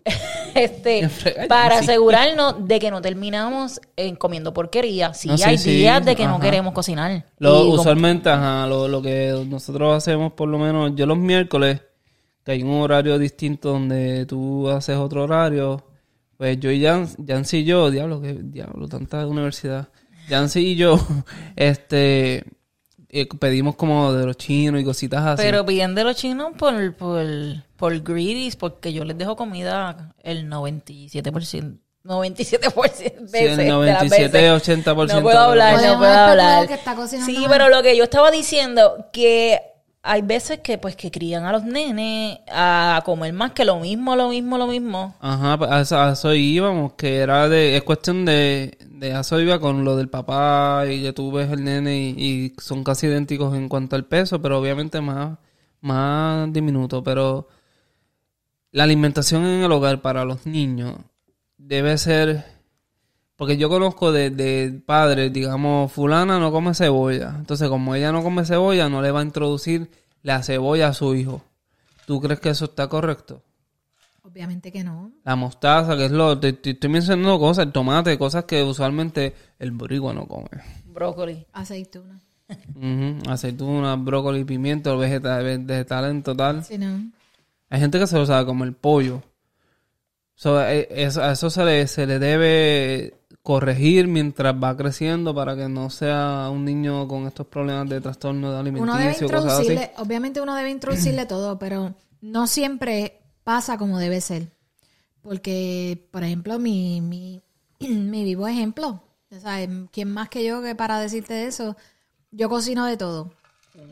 (laughs) (laughs) este para asegurarnos de que no terminamos en comiendo porquería. Sí, No, sí, hay sí, días de que no queremos cocinar. Lo, usualmente, ajá, lo, lo que nosotros hacemos por lo menos, yo los miércoles, que hay un horario distinto donde tú haces otro horario, pues yo y Jan, Jancy y yo, diablo, que diablo, tanta universidad. Jancy y yo, (laughs) este, eh, pedimos como de los chinos y cositas así. Pero piden de los chinos por, por, por greedies, porque yo les dejo comida el 97%. 97% Sí, veces, el de las 97, veces. 80%. No puedo hablar, no puedo hablar. que está Sí, mal. pero lo que yo estaba diciendo, que hay veces que pues que crían a los nenes a comer más que lo mismo, lo mismo, lo mismo. Ajá, pues a eso, a eso íbamos, que era de, es cuestión de, de a eso iba con lo del papá y que tú ves el nene y, y son casi idénticos en cuanto al peso, pero obviamente más, más diminuto, pero la alimentación en el hogar para los niños debe ser, porque yo conozco de, de padres, digamos, fulana no come cebolla, entonces como ella no come cebolla, no le va a introducir la cebolla a su hijo. ¿Tú crees que eso está correcto? Obviamente que no. La mostaza, que es lo... Te, te estoy mencionando cosas, el tomate, cosas que usualmente el boricua no come. Brócoli. Aceituna. Ujú, Aceituna, brócoli, pimiento, vegetal, vegetal en total. Si no. Hay gente que se lo sabe como el pollo. So, eh, eso- a eso se le, se le debe corregir mientras va creciendo para que no sea un niño con estos problemas de trastorno de Uno debe alimenticio, cosas así. introducirle, obviamente uno debe introducirle (clears throat) todo, pero no siempre pasa como debe ser. Porque, por ejemplo, mi, mi, (clears throat) mi vivo ejemplo, sea, ¿quién más que yo que para decirte eso? Yo cocino de todo.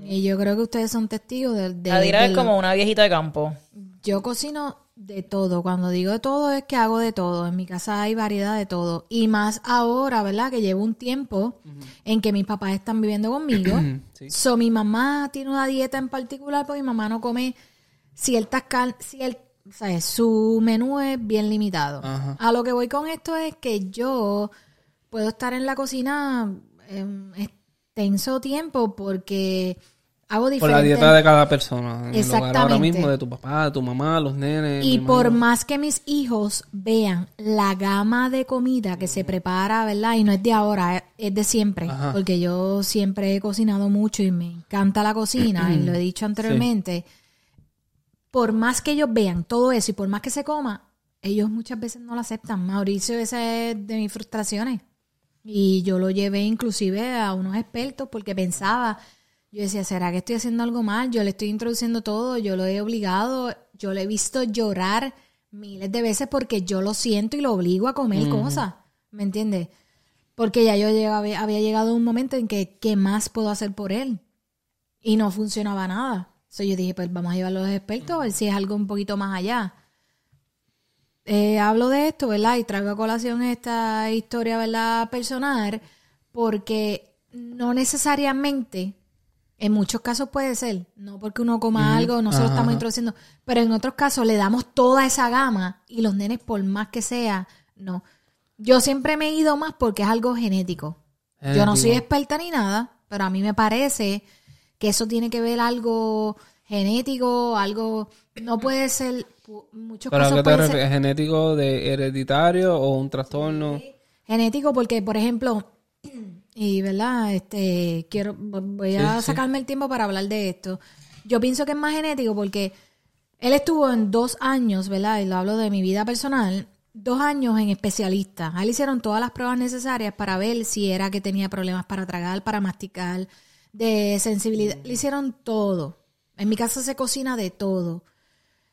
Y yo creo que ustedes son testigos de, de, Adira de es lo- como una viejita de campo. Yo cocino de todo. Cuando digo de todo es que hago de todo. En mi casa hay variedad de todo. Y más ahora, ¿verdad? Que llevo un tiempo en que mis papás están viviendo conmigo. (clears throat) Sí. So, mi mamá tiene una dieta en particular porque mi mamá no come ciertas carnes. o sea, su menú es bien limitado. Ajá. A lo que voy con esto es que yo puedo estar en la cocina en extenso tiempo porque hago Por diferentes... la dieta de cada persona. En hogar ahora Exactamente. mismo, de tu papá, de tu mamá, los nenes. Y por más que mis hijos vean la gama de comida que se prepara, ¿verdad? Y no es de ahora, es- es de siempre. Ajá. Porque yo siempre he cocinado mucho y me encanta la cocina, y lo he (clears throat) dicho anteriormente. Por más que ellos vean todo eso y por más que se coma, ellos muchas veces no lo aceptan. Mauricio, esa es de mis frustraciones. Y yo lo llevé inclusive a unos expertos porque pensaba, yo decía, ¿será que estoy haciendo algo mal? Yo le estoy introduciendo todo, yo lo he obligado, yo le he visto llorar miles de veces porque yo lo siento y lo obligo a comer cosas, ¿me entiendes? Porque ya yo llegaba- había llegado un momento en que, ¿qué más puedo hacer por él? Y no funcionaba nada. Entonces yo dije, pues vamos a llevarlo a los expertos a ver si es algo un poquito más allá eh, hablo de esto, ¿verdad? Y traigo a colación esta historia, ¿verdad? Personal, porque no necesariamente, en muchos casos puede ser, no porque uno coma algo, no se lo Ajá, estamos introduciendo, pero en otros casos le damos toda esa gama y los nenes, por más que sea, no. Yo siempre me he ido más porque es algo genético. Yo no soy experta ni nada, pero a mí me parece que eso tiene que ver algo genético, algo, no puede ser, muchos ¿Pero casos qué te ser refieres? ¿Genético de hereditario o un trastorno? genético porque, por ejemplo, y verdad, este, quiero, voy a Sí, sí. sacarme el tiempo para hablar de esto. Yo pienso que es más genético porque él estuvo en dos años, ¿verdad? Y lo hablo de mi vida personal, dos años en especialista. A él le hicieron todas las pruebas necesarias para ver si era que tenía problemas para tragar, para masticar, de sensibilidad. Le hicieron todo. En mi casa se cocina de todo.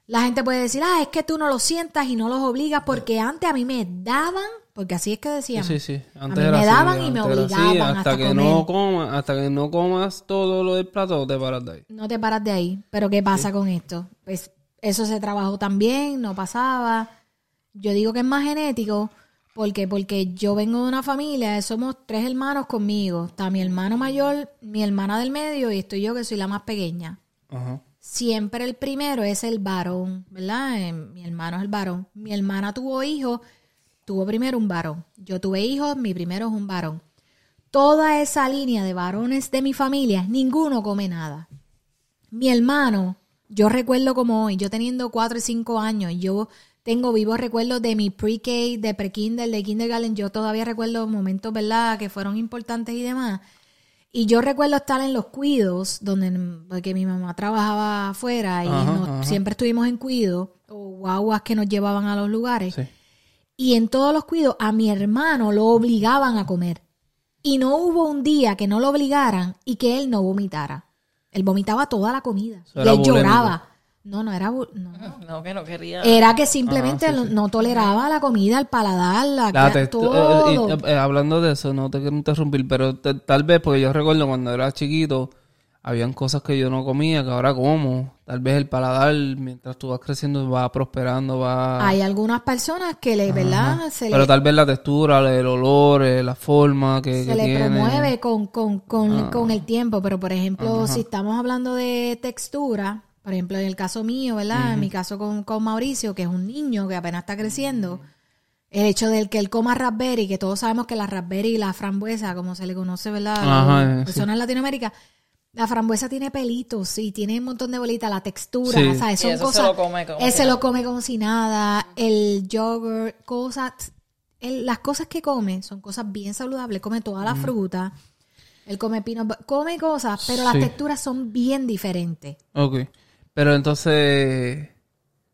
La gente puede decir, ah, es que tú no lo sientas y no los obligas porque antes a mí me daban, porque así es que decían. Sí, sí, sí. A Antes mí era me así, daban y me así, obligaban hasta hasta que comer. no comas, hasta que no comas todo lo del plato, te paras de ahí. No te paras de ahí. Pero ¿qué pasa con esto? Pues eso se trabajó también, no pasaba. Yo digo que es más genético porque porque yo vengo de una familia, somos tres hermanos conmigo. Está mi hermano mayor, mi hermana del medio y estoy yo que soy la más pequeña. Ajá. Siempre el primero es el varón, ¿verdad? Eh, mi hermano es el varón. Mi hermana tuvo hijos, tuvo primero un varón. Yo tuve hijos, mi primero es un varón. Toda esa línea de varones de mi familia, ninguno come nada. Mi hermano, yo recuerdo como hoy, yo teniendo cuatro y cinco años, yo tengo vivos recuerdos de mi pre-K, de pre-kinder, de kindergarten, yo todavía recuerdo momentos, ¿verdad?, que fueron importantes y demás. Y yo recuerdo estar en los cuidos, donde porque mi mamá trabajaba afuera y Ajá, nos- ajá. siempre estuvimos en cuido, o guaguas que nos llevaban a los lugares. Sí. Y en todos los cuidos a mi hermano lo obligaban a comer. Y no hubo un día que no lo obligaran y que él no vomitara. Él vomitaba toda la comida. Y él lloraba. No, no era... No. No, que no quería. Era que simplemente Ajá, sí, no- sí. no toleraba la comida, el paladar, la, La que- textu- todo. eh, eh, eh, hablando de eso, no te quiero interrumpir, pero te- tal vez porque yo recuerdo cuando era chiquito, habían cosas que yo no comía, que ahora como. Tal vez el paladar, mientras tú vas creciendo, va prosperando, va... Hay algunas personas que le, ¿verdad? Se Pero le, tal vez la textura, el olor, eh, la forma que, se que le tiene. promueve con, con, con, Ah. con el tiempo, pero por ejemplo, si estamos hablando de textura, por ejemplo, en el caso mío, ¿verdad? En mi caso con, con Mauricio, que es un niño que apenas está creciendo, el hecho de que él coma raspberry, que todos sabemos que la raspberry y la frambuesa, como se le conoce, ¿verdad? Ajá, eh, personas en Latinoamérica, la frambuesa tiene pelitos y tiene un montón de bolitas, la textura, Sí. ¿sabes? Y Son eso se cosas. lo come como él si se nada. lo come como si nada. El yogurt, cosas. él- las cosas que come son cosas bien saludables. Come toda la fruta. Él come pino, come cosas, pero las texturas son bien diferentes. Ok. Pero entonces...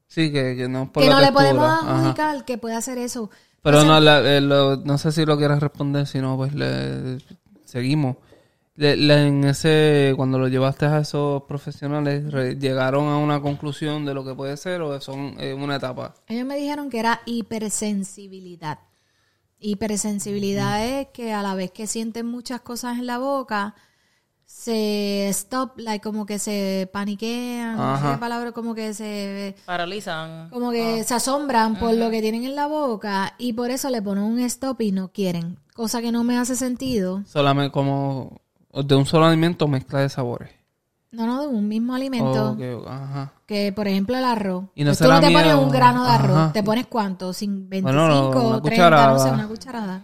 Sí, que, que no por que la no le podemos Ajá. adjudicar que puede hacer eso. Pero O sea, no, la- eh, lo- no sé si lo quieres responder, si no, pues le seguimos. Le- le- en ese, cuando lo llevaste a esos profesionales, re- ¿llegaron a una conclusión de lo que puede ser o son eh, una etapa? Ellos me dijeron que era hipersensibilidad. Hipersensibilidad es que a la vez que sienten muchas cosas en la boca, se stop, like como que se paniquean, no sé qué palabra, como que se Paralizan. como que se asombran por lo que tienen en la boca y por eso le ponen un stop y no quieren. Cosa que no me hace sentido. Solamente como de un solo alimento mezcla de sabores. No, no, de un mismo alimento. Ajá. Que por ejemplo el arroz. Y no Pues tú no te pones un grano de arroz. Ajá. ¿Te pones cuánto? Sin 25, Bueno, una 30, no cucharada. sé, una cucharada.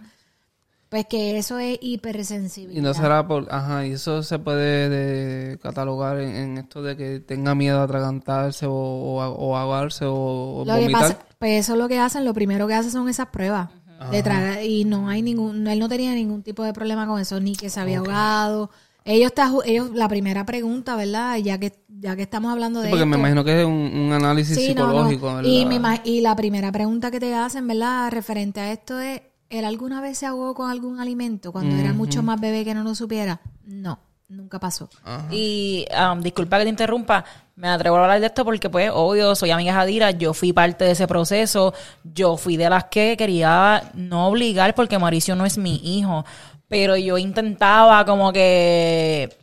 Pues que eso es hipersensibilidad. Y no será por, ajá, y eso se puede de- catalogar en, en esto de que tenga miedo a atragantarse o, o, o ahogarse o, o Lo que vomitar. pasa, pues eso es lo que hacen, lo primero que hacen son esas pruebas de y no hay ningún, él no tenía ningún tipo de problema con eso, ni que se había ahogado. Ellos está, ellos la primera pregunta, ¿verdad? Ya que ya que estamos hablando Sí, de porque me esto. imagino que es un, un análisis Sí, no, no. psicológico, me y la primera pregunta que te hacen, ¿verdad? Referente a esto es, ¿él alguna vez se ahogó con algún alimento cuando era mucho más bebé que no lo supiera? No, nunca pasó. Y um, disculpa que te interrumpa, me atrevo a hablar de esto porque pues obvio, soy amiga de Jadira, yo fui parte de ese proceso, yo fui de las que quería no obligar porque Mauricio no es mi hijo, pero yo intentaba como que...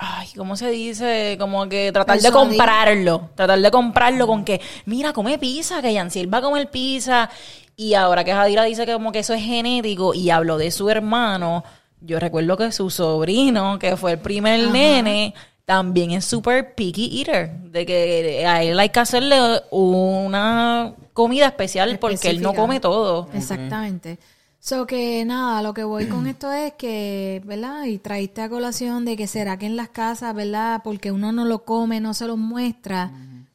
Ay, ¿cómo se dice? Como que tratar de comprarlo. Tratar de comprarlo con que, mira, come pizza, que Yancil va a comer pizza. Y ahora que Jadira dice que como que eso es genético y habló de su hermano, yo recuerdo que su sobrino, que fue el primer nene, también es super picky eater. De que a él hay que hacerle una comida especial porque él no come todo. Exactamente. So que nada, lo que voy con esto es que, ¿verdad? Y traíste a colación de que será que en las casas, ¿verdad? Porque uno no lo come, no se lo muestra.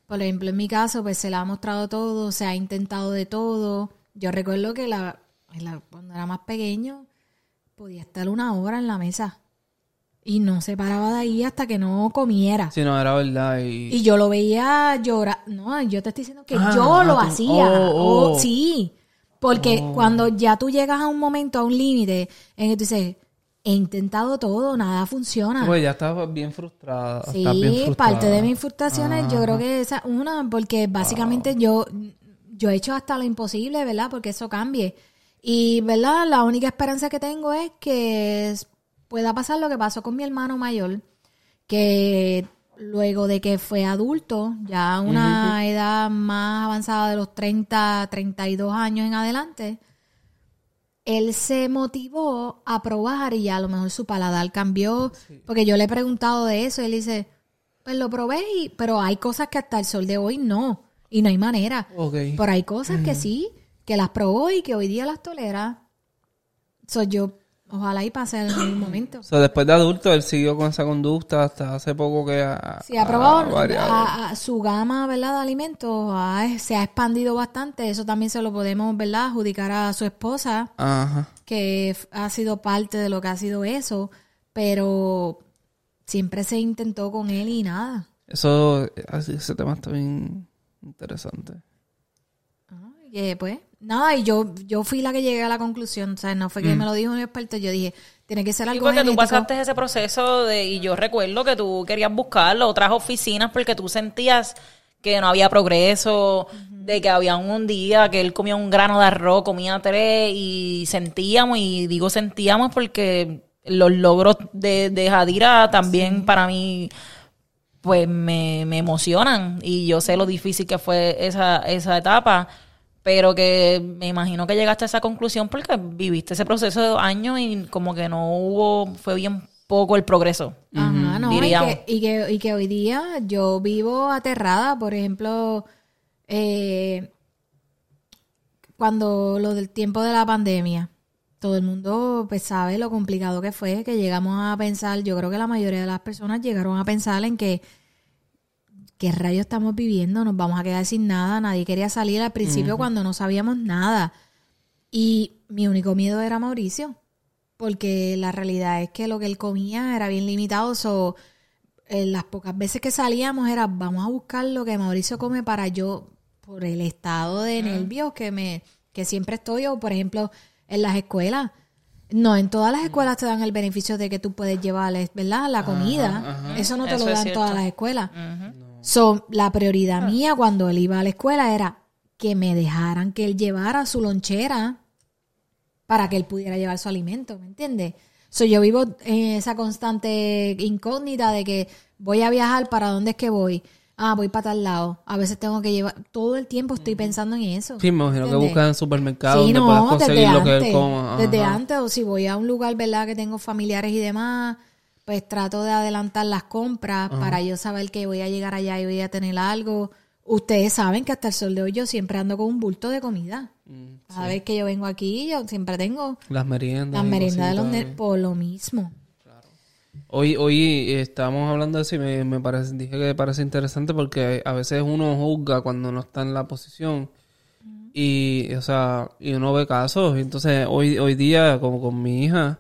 Por ejemplo, en mi caso, pues se le ha mostrado todo, se ha intentado de todo. Yo recuerdo que la, la- cuando era más pequeño, podía estar una hora en la mesa. Y no se paraba de ahí hasta que no comiera. Si no, era verdad. Y... Y yo lo veía llorar. No, yo te estoy diciendo que Ah, yo ah, lo tú- hacía. oh, oh. Oh, sí. Porque cuando ya tú llegas a un momento, a un límite, en que tú dices, he intentado todo, nada funciona. Pues ya estaba bien frustrada. Sí, estás bien frustrada. parte de mis frustraciones, yo creo que esa es una, porque básicamente yo, yo he hecho hasta lo imposible, ¿verdad? Porque eso cambie. Y, ¿verdad? La única esperanza que tengo es que pueda pasar lo que pasó con mi hermano mayor, que luego de que fue adulto, ya a una edad más avanzada de los 30, 32 años en adelante, él se motivó a probar y a lo mejor su paladar cambió. Porque yo le he preguntado de eso y él dice, pues lo probé, y- pero hay cosas que hasta el sol de hoy no. Y no hay manera. Pero hay cosas que sí, que las probó y que hoy día las tolera. So, yo, ojalá y pase en algún (clears throat) momento. O sea, después de adulto, él siguió con esa conducta hasta hace poco que ha, Sí, ha probado variado. a- a su gama, ¿verdad? De alimentos, ha- se ha expandido bastante. Eso también se lo podemos, ¿verdad? Adjudicar a su esposa, Ajá. que ha sido parte de lo que ha sido eso, pero siempre se intentó con él y nada. Eso, ese tema está bien interesante. Y eh, pues, nada, y yo, yo fui la que llegué a la conclusión, o sea, no fue que me lo dijo un experto, yo dije, tiene que ser Sí, algo porque tú genético. pasaste ese proceso de, y yo recuerdo que tú querías buscar otras oficinas porque tú sentías que no había progreso, de que había un día que él comía un grano de arroz, comía tres y sentíamos, y digo sentíamos porque los logros de, de Jadira también para mí pues me, me emocionan y yo sé lo difícil que fue esa, esa etapa, pero que me imagino que llegaste a esa conclusión porque viviste ese proceso de dos años y como que no hubo, fue bien poco el progreso. Ajá, no, y diríamos. que, y, que, y que hoy día yo vivo aterrada, por ejemplo, eh, cuando lo del tiempo de la pandemia, todo el mundo pues sabe lo complicado que fue, que llegamos a pensar, yo creo que la mayoría de las personas llegaron a pensar en que ¿qué rayos estamos viviendo? Nos vamos a quedar sin nada, nadie quería salir al principio cuando no sabíamos nada. Y mi único miedo era Mauricio, porque la realidad es que lo que él comía era bien limitado. So, eh, las pocas veces que salíamos era vamos a buscar lo que Mauricio come para yo, por el estado de nervios que me que siempre estoy, o por ejemplo, en las escuelas. No, en todas las escuelas te dan el beneficio de que tú puedes llevarles, ¿verdad? La comida. Eso no te Eso lo dan todas las escuelas. So, la prioridad mía cuando él iba a la escuela era que me dejaran que él llevara su lonchera para que él pudiera llevar su alimento, ¿me entiendes? So, yo vivo en esa constante incógnita de que voy a viajar, ¿para dónde es que voy? Ah, voy para tal lado. A veces tengo que llevar, todo el tiempo estoy pensando en eso. Sí, me imagino que buscas en supermercados Sí, donde no, puedas desde conseguir lo que antes. él coma. Desde antes, o si voy a un lugar, ¿verdad? Que tengo familiares y demás, pues trato de adelantar las compras para yo saber que voy a llegar allá y voy a tener algo. Ustedes saben que hasta el sol de hoy yo siempre ando con un bulto de comida. Mm, Cada vez que yo vengo aquí, yo siempre tengo Las meriendas. las meriendas de los nenes por lo mismo. Hoy, hoy eh, estábamos hablando de eso y me, me parece, dije que parece interesante porque a veces uno juzga cuando no está en la posición y, o sea, y uno ve casos. Entonces, hoy, hoy día, como con mi hija,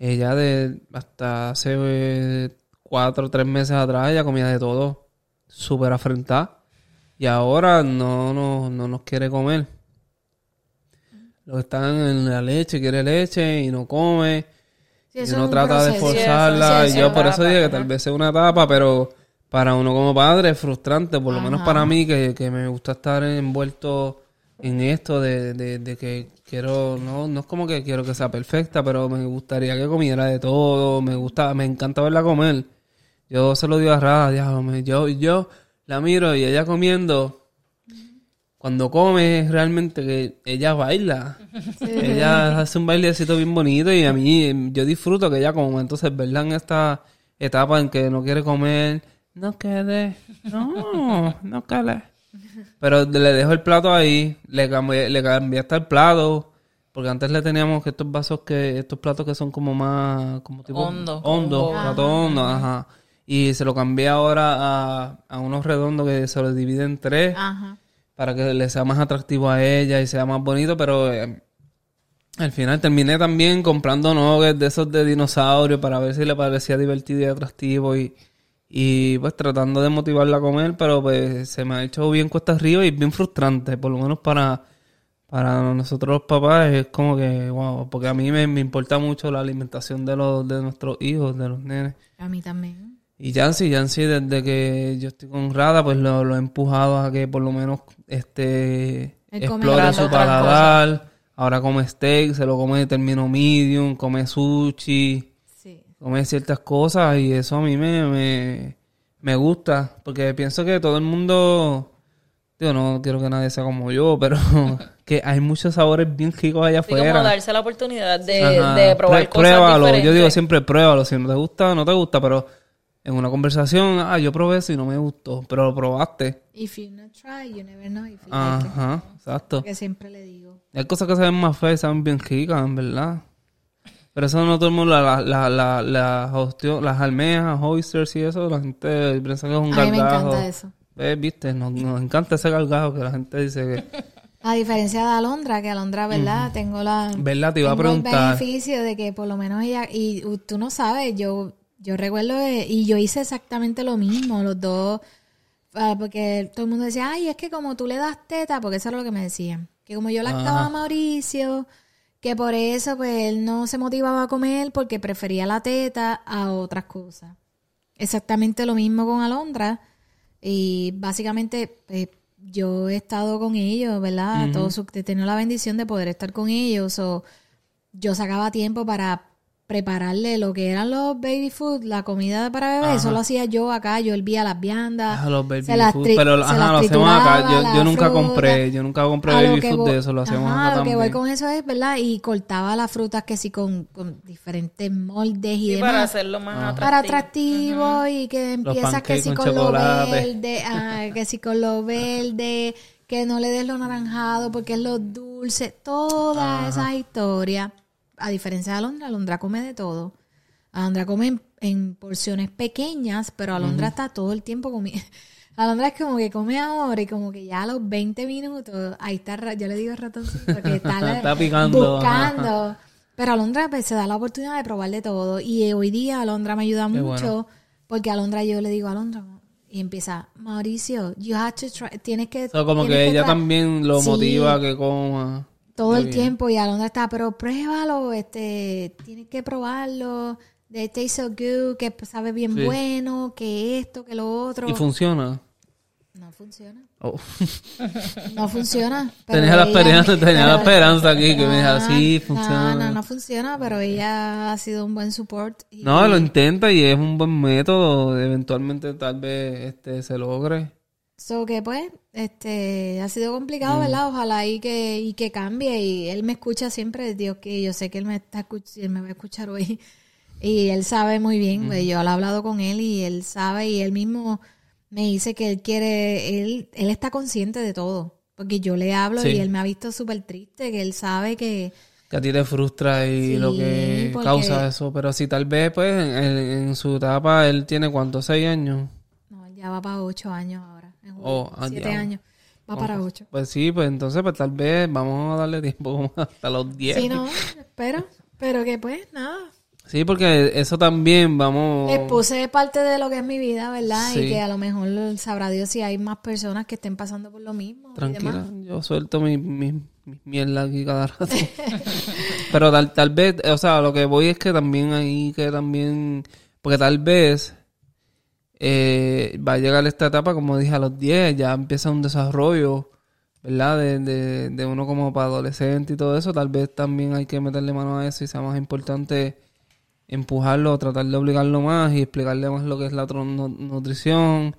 ella de hasta hace eh, cuatro o tres meses atrás, ella comía de todo, súper afrentada. Y ahora no, no, no nos quiere comer. Lo que están en la leche, quiere leche y no come. Sí, y uno trata de forzarla. Sí, y yo por eso dije que tal vez sea una etapa, pero para uno como padre es frustrante, por lo menos para mí, que, que me gusta estar envuelto en esto de, de, de que quiero, no, no es como que quiero que sea perfecta, pero me gustaría que comiera de todo, me gusta, me encanta verla comer. Yo se lo digo a Rada, yo, yo la miro y ella comiendo, cuando come realmente que ella baila. (laughs) Ella hace un bailecito bien bonito y a mí yo disfruto que ella coma. Entonces, ¿verdad? En esta etapa en que no quiere comer, no quede, no, no quede. Pero le dejo el plato ahí, le cambié, le cambié hasta el plato, porque antes le teníamos que estos vasos que, estos platos que son como más, como tipo Hondo, hondo, como- plato hondo, ajá. Y se lo cambié ahora a, a unos redondos que se los divide en tres Ajá. para que le sea más atractivo a ella y sea más bonito, pero eh, al final terminé también comprando nuggets de esos de dinosaurio para ver si le parecía divertido y atractivo y, y pues tratando de motivarla a comer, pero pues se me ha hecho bien cuesta arriba y bien frustrante, por lo menos para, para nosotros los papás es como que, wow, porque a mí me, me importa mucho la alimentación de los de nuestros hijos, de los nenes. A mí también. Y Yancy, Yancy, desde que yo estoy con Rada, pues lo, lo he empujado a que por lo menos este explore su paladar. Ahora come steak, se lo come de término medium, come sushi. Come ciertas cosas y eso a mí me, me, me gusta. Porque pienso que todo el mundo, digo, no quiero que nadie sea como yo, pero (laughs) que hay muchos sabores bien ricos allá Así como afuera. darse la oportunidad de, probar cosas Pruébalo. diferentes. Yo digo siempre pruébalo. Si no te gusta, no te gusta, pero en una conversación, ah, yo probé eso y no me gustó, pero lo probaste. If you not try, you never know if you like it. Ajá, exacto. Que siempre le digo. Hay cosas que saben más feas y saben bien ricas, en verdad. Pero eso no todo el mundo, la, la, la, la, hostio- las almejas, oysters y eso, la gente piensa que es un A mí me gargajo. encanta eso. Eh, Viste, nos, nos encanta ese gargajo que la gente dice que... (laughs) A diferencia de Alondra, que Alondra, ¿verdad? Tengo la... ¿Verdad? Te iba a tengo el preguntar. beneficio de que por lo menos ella... Y tú no sabes, yo, yo recuerdo... de- y yo hice exactamente lo mismo, los dos... ah, porque todo el mundo decía, ay, es que como tú le das teta, porque eso era lo que me decían. Que como yo lactaba Ajá. a Mauricio, que por eso pues él no se motivaba a comer porque prefería la teta a otras cosas. Exactamente lo mismo con Alondra. Y básicamente pues, yo he estado con ellos, ¿verdad? Todo su- he tenido la bendición de poder estar con ellos. O yo sacaba tiempo para prepararle lo que eran los baby food, la comida para bebé. Eso lo hacía yo acá. Yo hervía las viandas. Ah, los baby se las food. Pero se ajá, las lo hacemos acá. Yo, yo nunca fruta. compré, yo nunca compré baby food voy- de eso, lo hacemos Ajá, acá lo que voy con eso es, ¿verdad? Y cortaba las frutas que sí con, con diferentes moldes y Sí, demás. para hacerlo más atractivo. Para atractivo y que empiezas que si con con lo verde, (laughs) ah, que si con lo verde, que no le des lo naranjado porque es lo dulce, todas esas historias. A diferencia de Alondra, Alondra come de todo. Alondra come en, en porciones pequeñas, pero Alondra está todo el tiempo comiendo. (laughs) Alondra es como que come ahora y como que ya a los 20 minutos, ahí está, yo le digo ratoncito, que está, (laughs) Está picando, buscando. Pero Alondra pues, se da la oportunidad de probar de todo. Y eh, hoy día Alondra me ayuda Qué mucho porque Alondra yo le digo a Alondra y empieza, Mauricio, you have to try, tienes que... O como que ella también lo Sí. motiva que coma. Todo el bien. tiempo y Alondra está, pero pruébalo, este, tienes que probarlo, de taste so good, que sabe bien Sí. bueno, que esto, que lo otro. Y funciona. no funciona. Oh. (laughs) No funciona. Tenía la ella- esperanza, (laughs) tenía la esperanza aquí que me dijera, Ah, sí, funciona. No, no, no funciona, pero ella ha sido un buen support. y- No, lo intenta y es un buen método. Eventualmente tal vez este se logre. So que pues, este, ha sido complicado, Mm. ¿verdad? Ojalá y que, y que cambie. Y él me escucha siempre, Dios que yo sé que él me está escuch- él me va a escuchar hoy. (laughs) Y él sabe muy bien, pues, yo lo he hablado con él y él sabe y él mismo me dice que él quiere, él, él está consciente de todo. Porque yo le hablo Sí. y él me ha visto súper triste, que él sabe que, Que a ti te frustra y Sí, lo que porque- causa eso. Pero si tal vez, pues, en, en su etapa, él tiene cuántos, seis años. no, él ya va para ocho años ahora. Oh, ah, siete diablo. años. Va para ocho. Pues sí, pues entonces, pues tal vez vamos a darle tiempo (laughs) hasta los diez. Sí, no, espero. Pero que pues, nada. Sí, porque eso también vamos... Expuse parte de lo que es mi vida, ¿verdad? Sí. Y que a lo mejor sabrá Dios si hay más personas que estén pasando por lo mismo. Tranquila, yo suelto mi, mi, mi mierda aquí cada rato. (laughs) Pero tal, tal vez, o sea, lo que voy es que también ahí, que también, porque tal vez eh, va a llegar esta etapa, como dije, a los 10, ya empieza un desarrollo, ¿verdad? De, de, de uno como para adolescente y todo eso, tal vez también hay que meterle mano a eso y sea más importante empujarlo, tratar de obligarlo más y explicarle más lo que es la nutrición.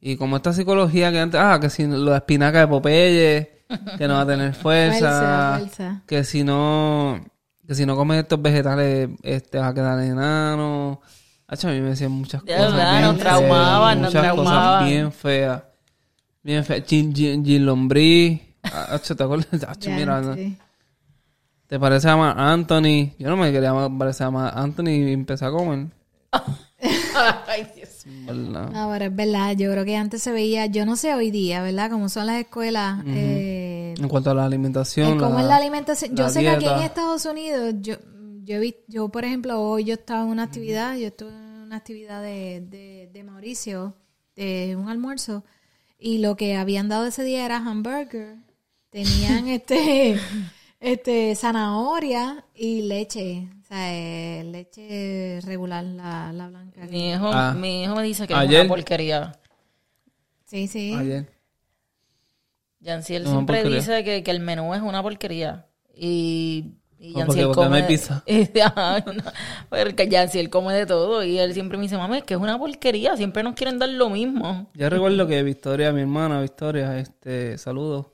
Y como esta psicología que antes, ah, que si lo de espinaca de Popeye, que no va a tener (laughs) fuerza, Fuerza, fuerza. que si no, que si no comes estos vegetales, este vas a quedar enano. Hacho, a mí me decían muchas De cosas. verdad, bien nos feas, traumaban, nos muchas traumaban. cosas bien feas. Bien feas. Gin, gin, gin lombriz. Ah, Hacho, ¿te acuerdas? Hacho, Ya, mira, no. sí. te parece a Marc Anthony. Yo no me quería parecer a Marc Anthony y empecé a comer. (laughs) Ay, Dios. ¿verdad? No, pero es verdad, yo creo que antes se veía, yo no sé hoy día, ¿verdad? Como son las escuelas, eh, En cuanto a la alimentación. ¿Cómo la- es la alimentación? Yo la sé que aquí en dieta. Estados Unidos, yo, yo, vi, yo por ejemplo, hoy yo estaba en una actividad, yo estuve una actividad de, de, de Mauricio, de un almuerzo, y lo que habían dado ese día era hamburger. Tenían (laughs) este, este, zanahoria y leche, o sea, eh, leche regular, la, la blanca. Mi hijo, Ah. mi hijo me dice que es Ayer. una porquería. Sí, sí. Ayer. Yanciel No, siempre porquería. dice que, que el menú es una porquería. Y, y (laughs) porque- no come... hay pizza. Porque Yanciel come de todo. Y él siempre me dice, mami, es que es una porquería. Siempre nos quieren dar lo mismo. Yo recuerdo que (laughs) Victoria, mi hermana Victoria, este, saludos,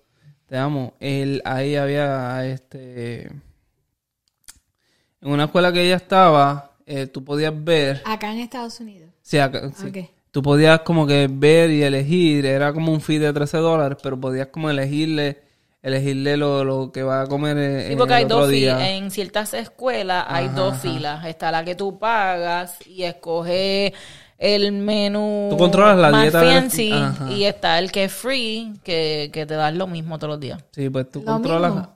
te amo. Él, ahí había, este, en una escuela que ella estaba, eh, tú podías ver, Acá en Estados Unidos. sí, acá- sí. Ok. tú podías como que ver y elegir, era como un fee de 13 dólares, pero podías como elegirle, elegirle lo, lo que va a comer en, Sí, en porque el hay otro dos día. En ciertas escuelas hay dos filas. Está la que tú pagas y escoges el menú Tú controlas la más dieta fancy. Y está el que es free, que, que te da lo mismo todos los días. Sí, pues tú Lo controlas. mismo.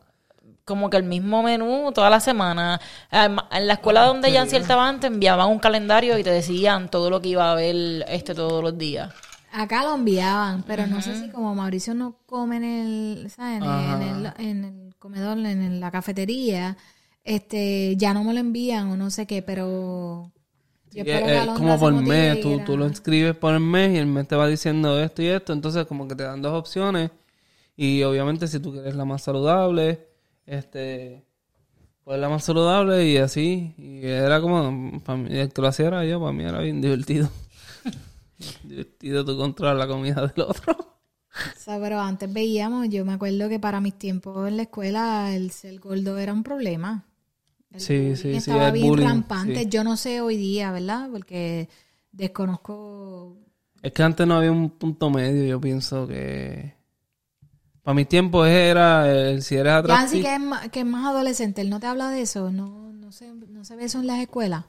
como que el mismo menú toda la semana. En la escuela donde Yancy estaba antes enviaban un calendario y te decían todo lo que iba a haber este todos los días. Acá lo enviaban, pero no sé si como Mauricio no come en el, ¿sabes? En, el, en el- en el comedor, en la cafetería, este, ya no me lo envían o no sé qué, pero yo es Alondra como por mes, tú, tú lo inscribes por el mes y el mes te va diciendo esto y esto, entonces como que te dan dos opciones y obviamente si tú quieres la más saludable, este, pues la más saludable y así, y era como, para mí, el que lo hacía era yo, para mí era bien divertido. Divertido tú controlar la comida del otro. O sea, pero antes veíamos, yo me acuerdo que para mis tiempos en la escuela el ser gordo era un problema. El Sí, sí, sí, Estaba bien bullying, rampante. sí. Yo no sé hoy día, ¿verdad? Porque desconozco Es que antes no había un punto medio, yo pienso que... Para mi tiempo era el si eres Yancy, atractivo. que es, más, que es más adolescente, él no te habla de eso, no, no, se, no se ve eso en las escuelas.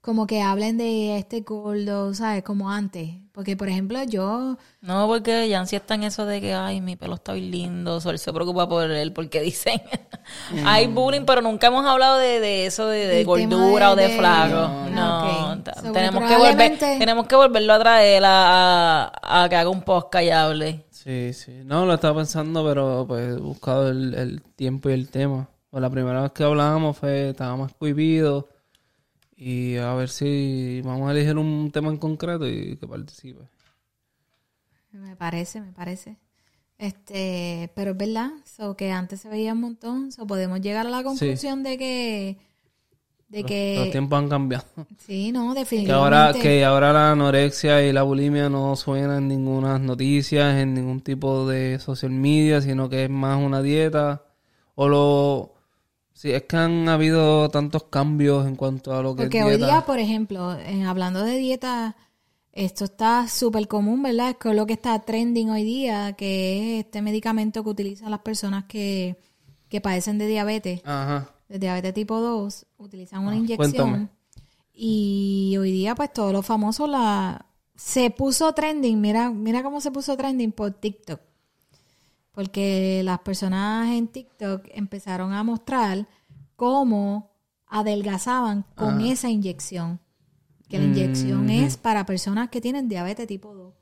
Como que hablen de este gordo, ¿sabes? Como antes. Porque, por ejemplo, yo, No, porque Yancy está en eso de que, ay, mi pelo está bien lindo, so él se preocupa por él, porque (laughs) dicen, hay bullying, pero nunca hemos hablado de, de eso de, de gordura de- o de de- flaco. No, No, So, tenemos, que volver, tenemos que volverlo a traer a, a, a que haga un podcast y hable. Sí, sí. No, lo estaba pensando, pero pues he buscado el, el tiempo y el tema. Pues la primera vez que hablábamos fue, estaba más cohibido. Y a ver si vamos a elegir un tema en concreto y que participe. me parece, me parece. Este, pero es verdad, so, que antes se veía un montón, so, podemos llegar a la conclusión de que, de Los que, tiempos han cambiado. (laughs) sí, no, Que definitivamente. ahora, que ahora la anorexia y la bulimia no suenan en ninguna noticias, en ningún tipo de social media, sino que es más una dieta. O lo... Sí, es que han habido tantos cambios en cuanto a lo que Porque es hoy día, por ejemplo, en- hablando de dieta, esto está súper común, ¿verdad? Es que lo que está trending hoy día, que es este medicamento que utilizan las personas que, que padecen de diabetes, Ajá. de diabetes tipo 2, utilizan una Ah, inyección. cuéntame. Y hoy día, pues todos los famosos la se puso trending, mira, mira cómo se puso trending por TikTok. Porque las personas en TikTok empezaron a mostrar cómo adelgazaban con esa inyección. Que la inyección es para personas que tienen diabetes tipo 2.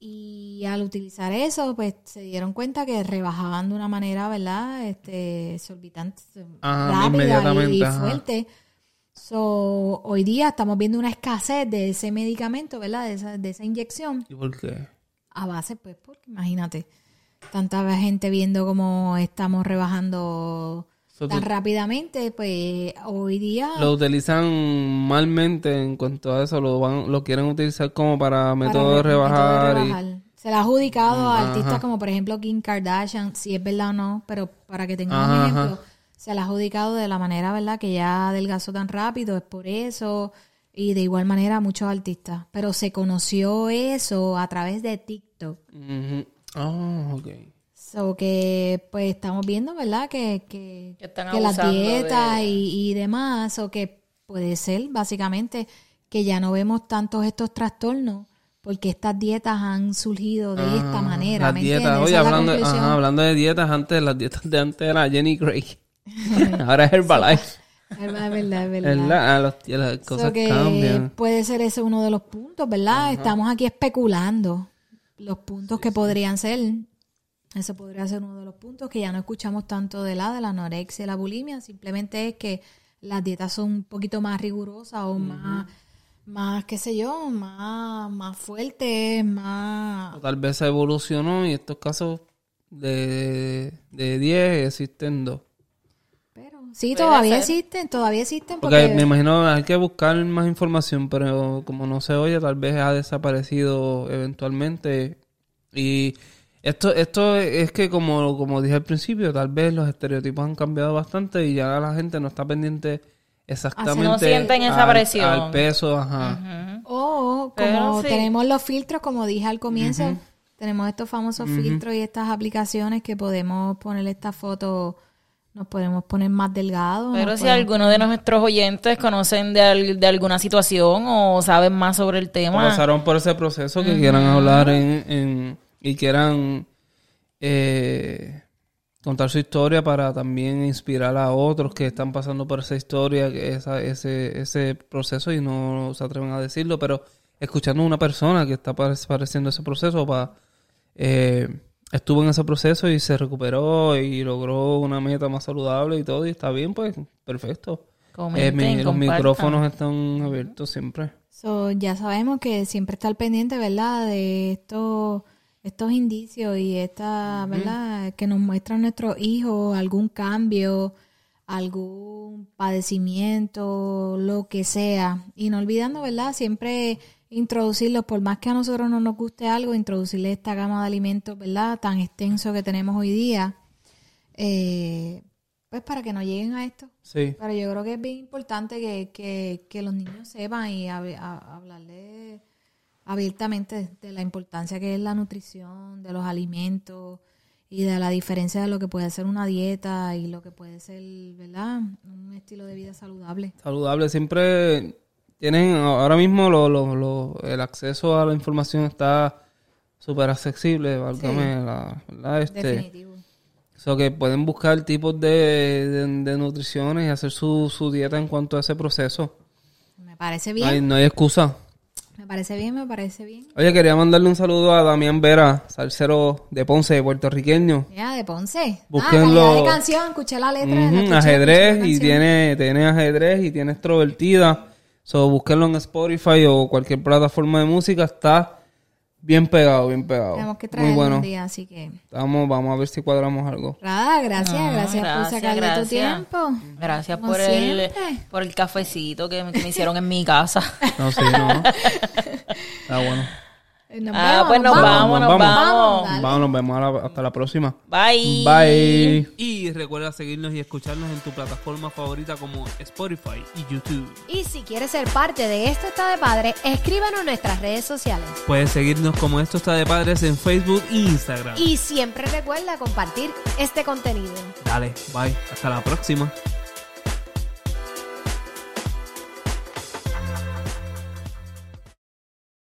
Y al utilizar eso, pues se dieron cuenta que rebajaban de una manera, ¿verdad? Este, exorbitante, Ajá, rápida y, ajá. fuerte. So, hoy día estamos viendo una escasez de ese medicamento, ¿verdad? De esa, de esa inyección. ¿Y por qué? A base, pues, porque imagínate, tanta gente viendo cómo estamos rebajando So, tan tú- rápidamente, pues hoy día lo utilizan malmente en cuanto a eso, lo van, lo quieren utilizar como para para método de re- método rebajar. de y- rebajar. Se le ha adjudicado a Ajá. artistas como por ejemplo Kim Kardashian, si es verdad o no, pero para que tengan un ejemplo, se le ha adjudicado de la manera, ¿verdad? Que ya adelgazó tan rápido, es por eso, y de igual manera muchos artistas. Pero se conoció eso a través de TikTok. Ok. So que pues estamos viendo, ¿verdad? Que, que, Que están que las dietas de- y, y demás, o que puede ser básicamente que ya no vemos tantos estos trastornos porque estas dietas han surgido de esta manera. Las ¿me dietas, entiendes? oye, Esa es la hablando, ajá, hablando de dietas, antes las dietas de antes era Jenny Craig. (laughs) Ahora es Herbalife. Es verdad, es verdad, es verdad. Ah, las So cosas que cambian. puede ser ese uno de los puntos, ¿verdad? Estamos aquí especulando los puntos que podrían ser. Eso podría ser uno de los puntos que ya no escuchamos tanto de la de la anorexia y la bulimia. Simplemente es que las dietas son un poquito más rigurosas o más, más, qué sé yo, más, más fuertes, más... O tal vez se evolucionó y estos casos de, de 10 existen dos. Pero sí, todavía ser. existen, todavía existen. Porque Porque, me imagino hay que buscar más información, pero como no se oye, tal vez ha desaparecido eventualmente. Y esto, esto es que como, como dije al principio, tal vez los estereotipos han cambiado bastante y ya la gente no está pendiente exactamente No sienten esa al- presión. al peso, ajá. O Pero como sí. tenemos los filtros, como dije al comienzo, tenemos estos famosos filtros y estas aplicaciones que podemos poner esta foto, nos podemos poner más delgados. Pero si podemos- alguno de nuestros oyentes conocen de, al- de alguna situación o saben más sobre el tema, pasaron por ese proceso que quieran hablar en, en- y quieran eh, contar su historia para también inspirar a otros que están pasando por esa historia, esa, ese, ese proceso y no se atreven a decirlo, pero escuchando a una persona que está padeciendo ese proceso, para, eh, estuvo en ese proceso y se recuperó y logró una meta más saludable y todo, y está bien, pues perfecto. Eh, mi- los micrófonos están abiertos siempre. So, ya sabemos que siempre está al pendiente, ¿verdad? De estos, estos indicios y esta, ¿verdad? Que nos muestran nuestros hijos algún cambio, algún padecimiento, lo que sea. Y no olvidando, ¿verdad? Siempre introducirlos, por más que a nosotros no nos guste algo, introducirle esta gama de alimentos, ¿verdad? Tan extenso que tenemos hoy día. eh, pues para que no lleguen a esto. Sí. Pero yo creo que es bien importante que, que, que los niños sepan y hab- a- hablarle abiertamente de la importancia que es la nutrición, de los alimentos y de la diferencia de lo que puede ser una dieta y lo que puede ser, ¿verdad? Un estilo de vida saludable. saludable. Siempre tienen, ahora mismo lo, lo- lo- el acceso a la información está súper accesible, válgame la verdad, este, Definitivo. so que pueden buscar tipos de, de, de nutriciones y hacer su, su dieta en cuanto a ese proceso. Me parece No hay, bien, no hay excusa. Me parece bien, me parece bien. Oye, quería mandarle un saludo a Damián Vera, salsero de Ponce, puertorriqueño. Ya, de Ponce. Búsquenlo. Ah, de canción, escuché la letra. escuché, escuché ajedrez la y tiene, tiene ajedrez y tiene extrovertida. So, búsquenlo en Spotify o cualquier plataforma de música. Está bien pegado, bien pegado. Tenemos que Muy traerlo bueno. un día, así que... Vamos, vamos a ver si cuadramos algo. Rada, gracias, Ah, gracias, por gracias, sacarle tu gracias. tiempo. Gracias Como por el, por el cafecito que, me- que me hicieron en mi casa. (laughs) No, sí, no. (laughs) Está bueno. Nos ah, vemos, pues nos vamos, nos vamos. vamos. Dale. Vamos, nos vemos a la- hasta la próxima. Bye. Bye. Y recuerda seguirnos y escucharnos en tu plataforma favorita como Spotify y YouTube. Y si quieres ser parte de Esto está de padre, escríbanos en nuestras redes sociales. Puedes seguirnos como Esto está de padres en Facebook e Instagram. Y siempre recuerda compartir este contenido. Dale, bye. Hasta la próxima.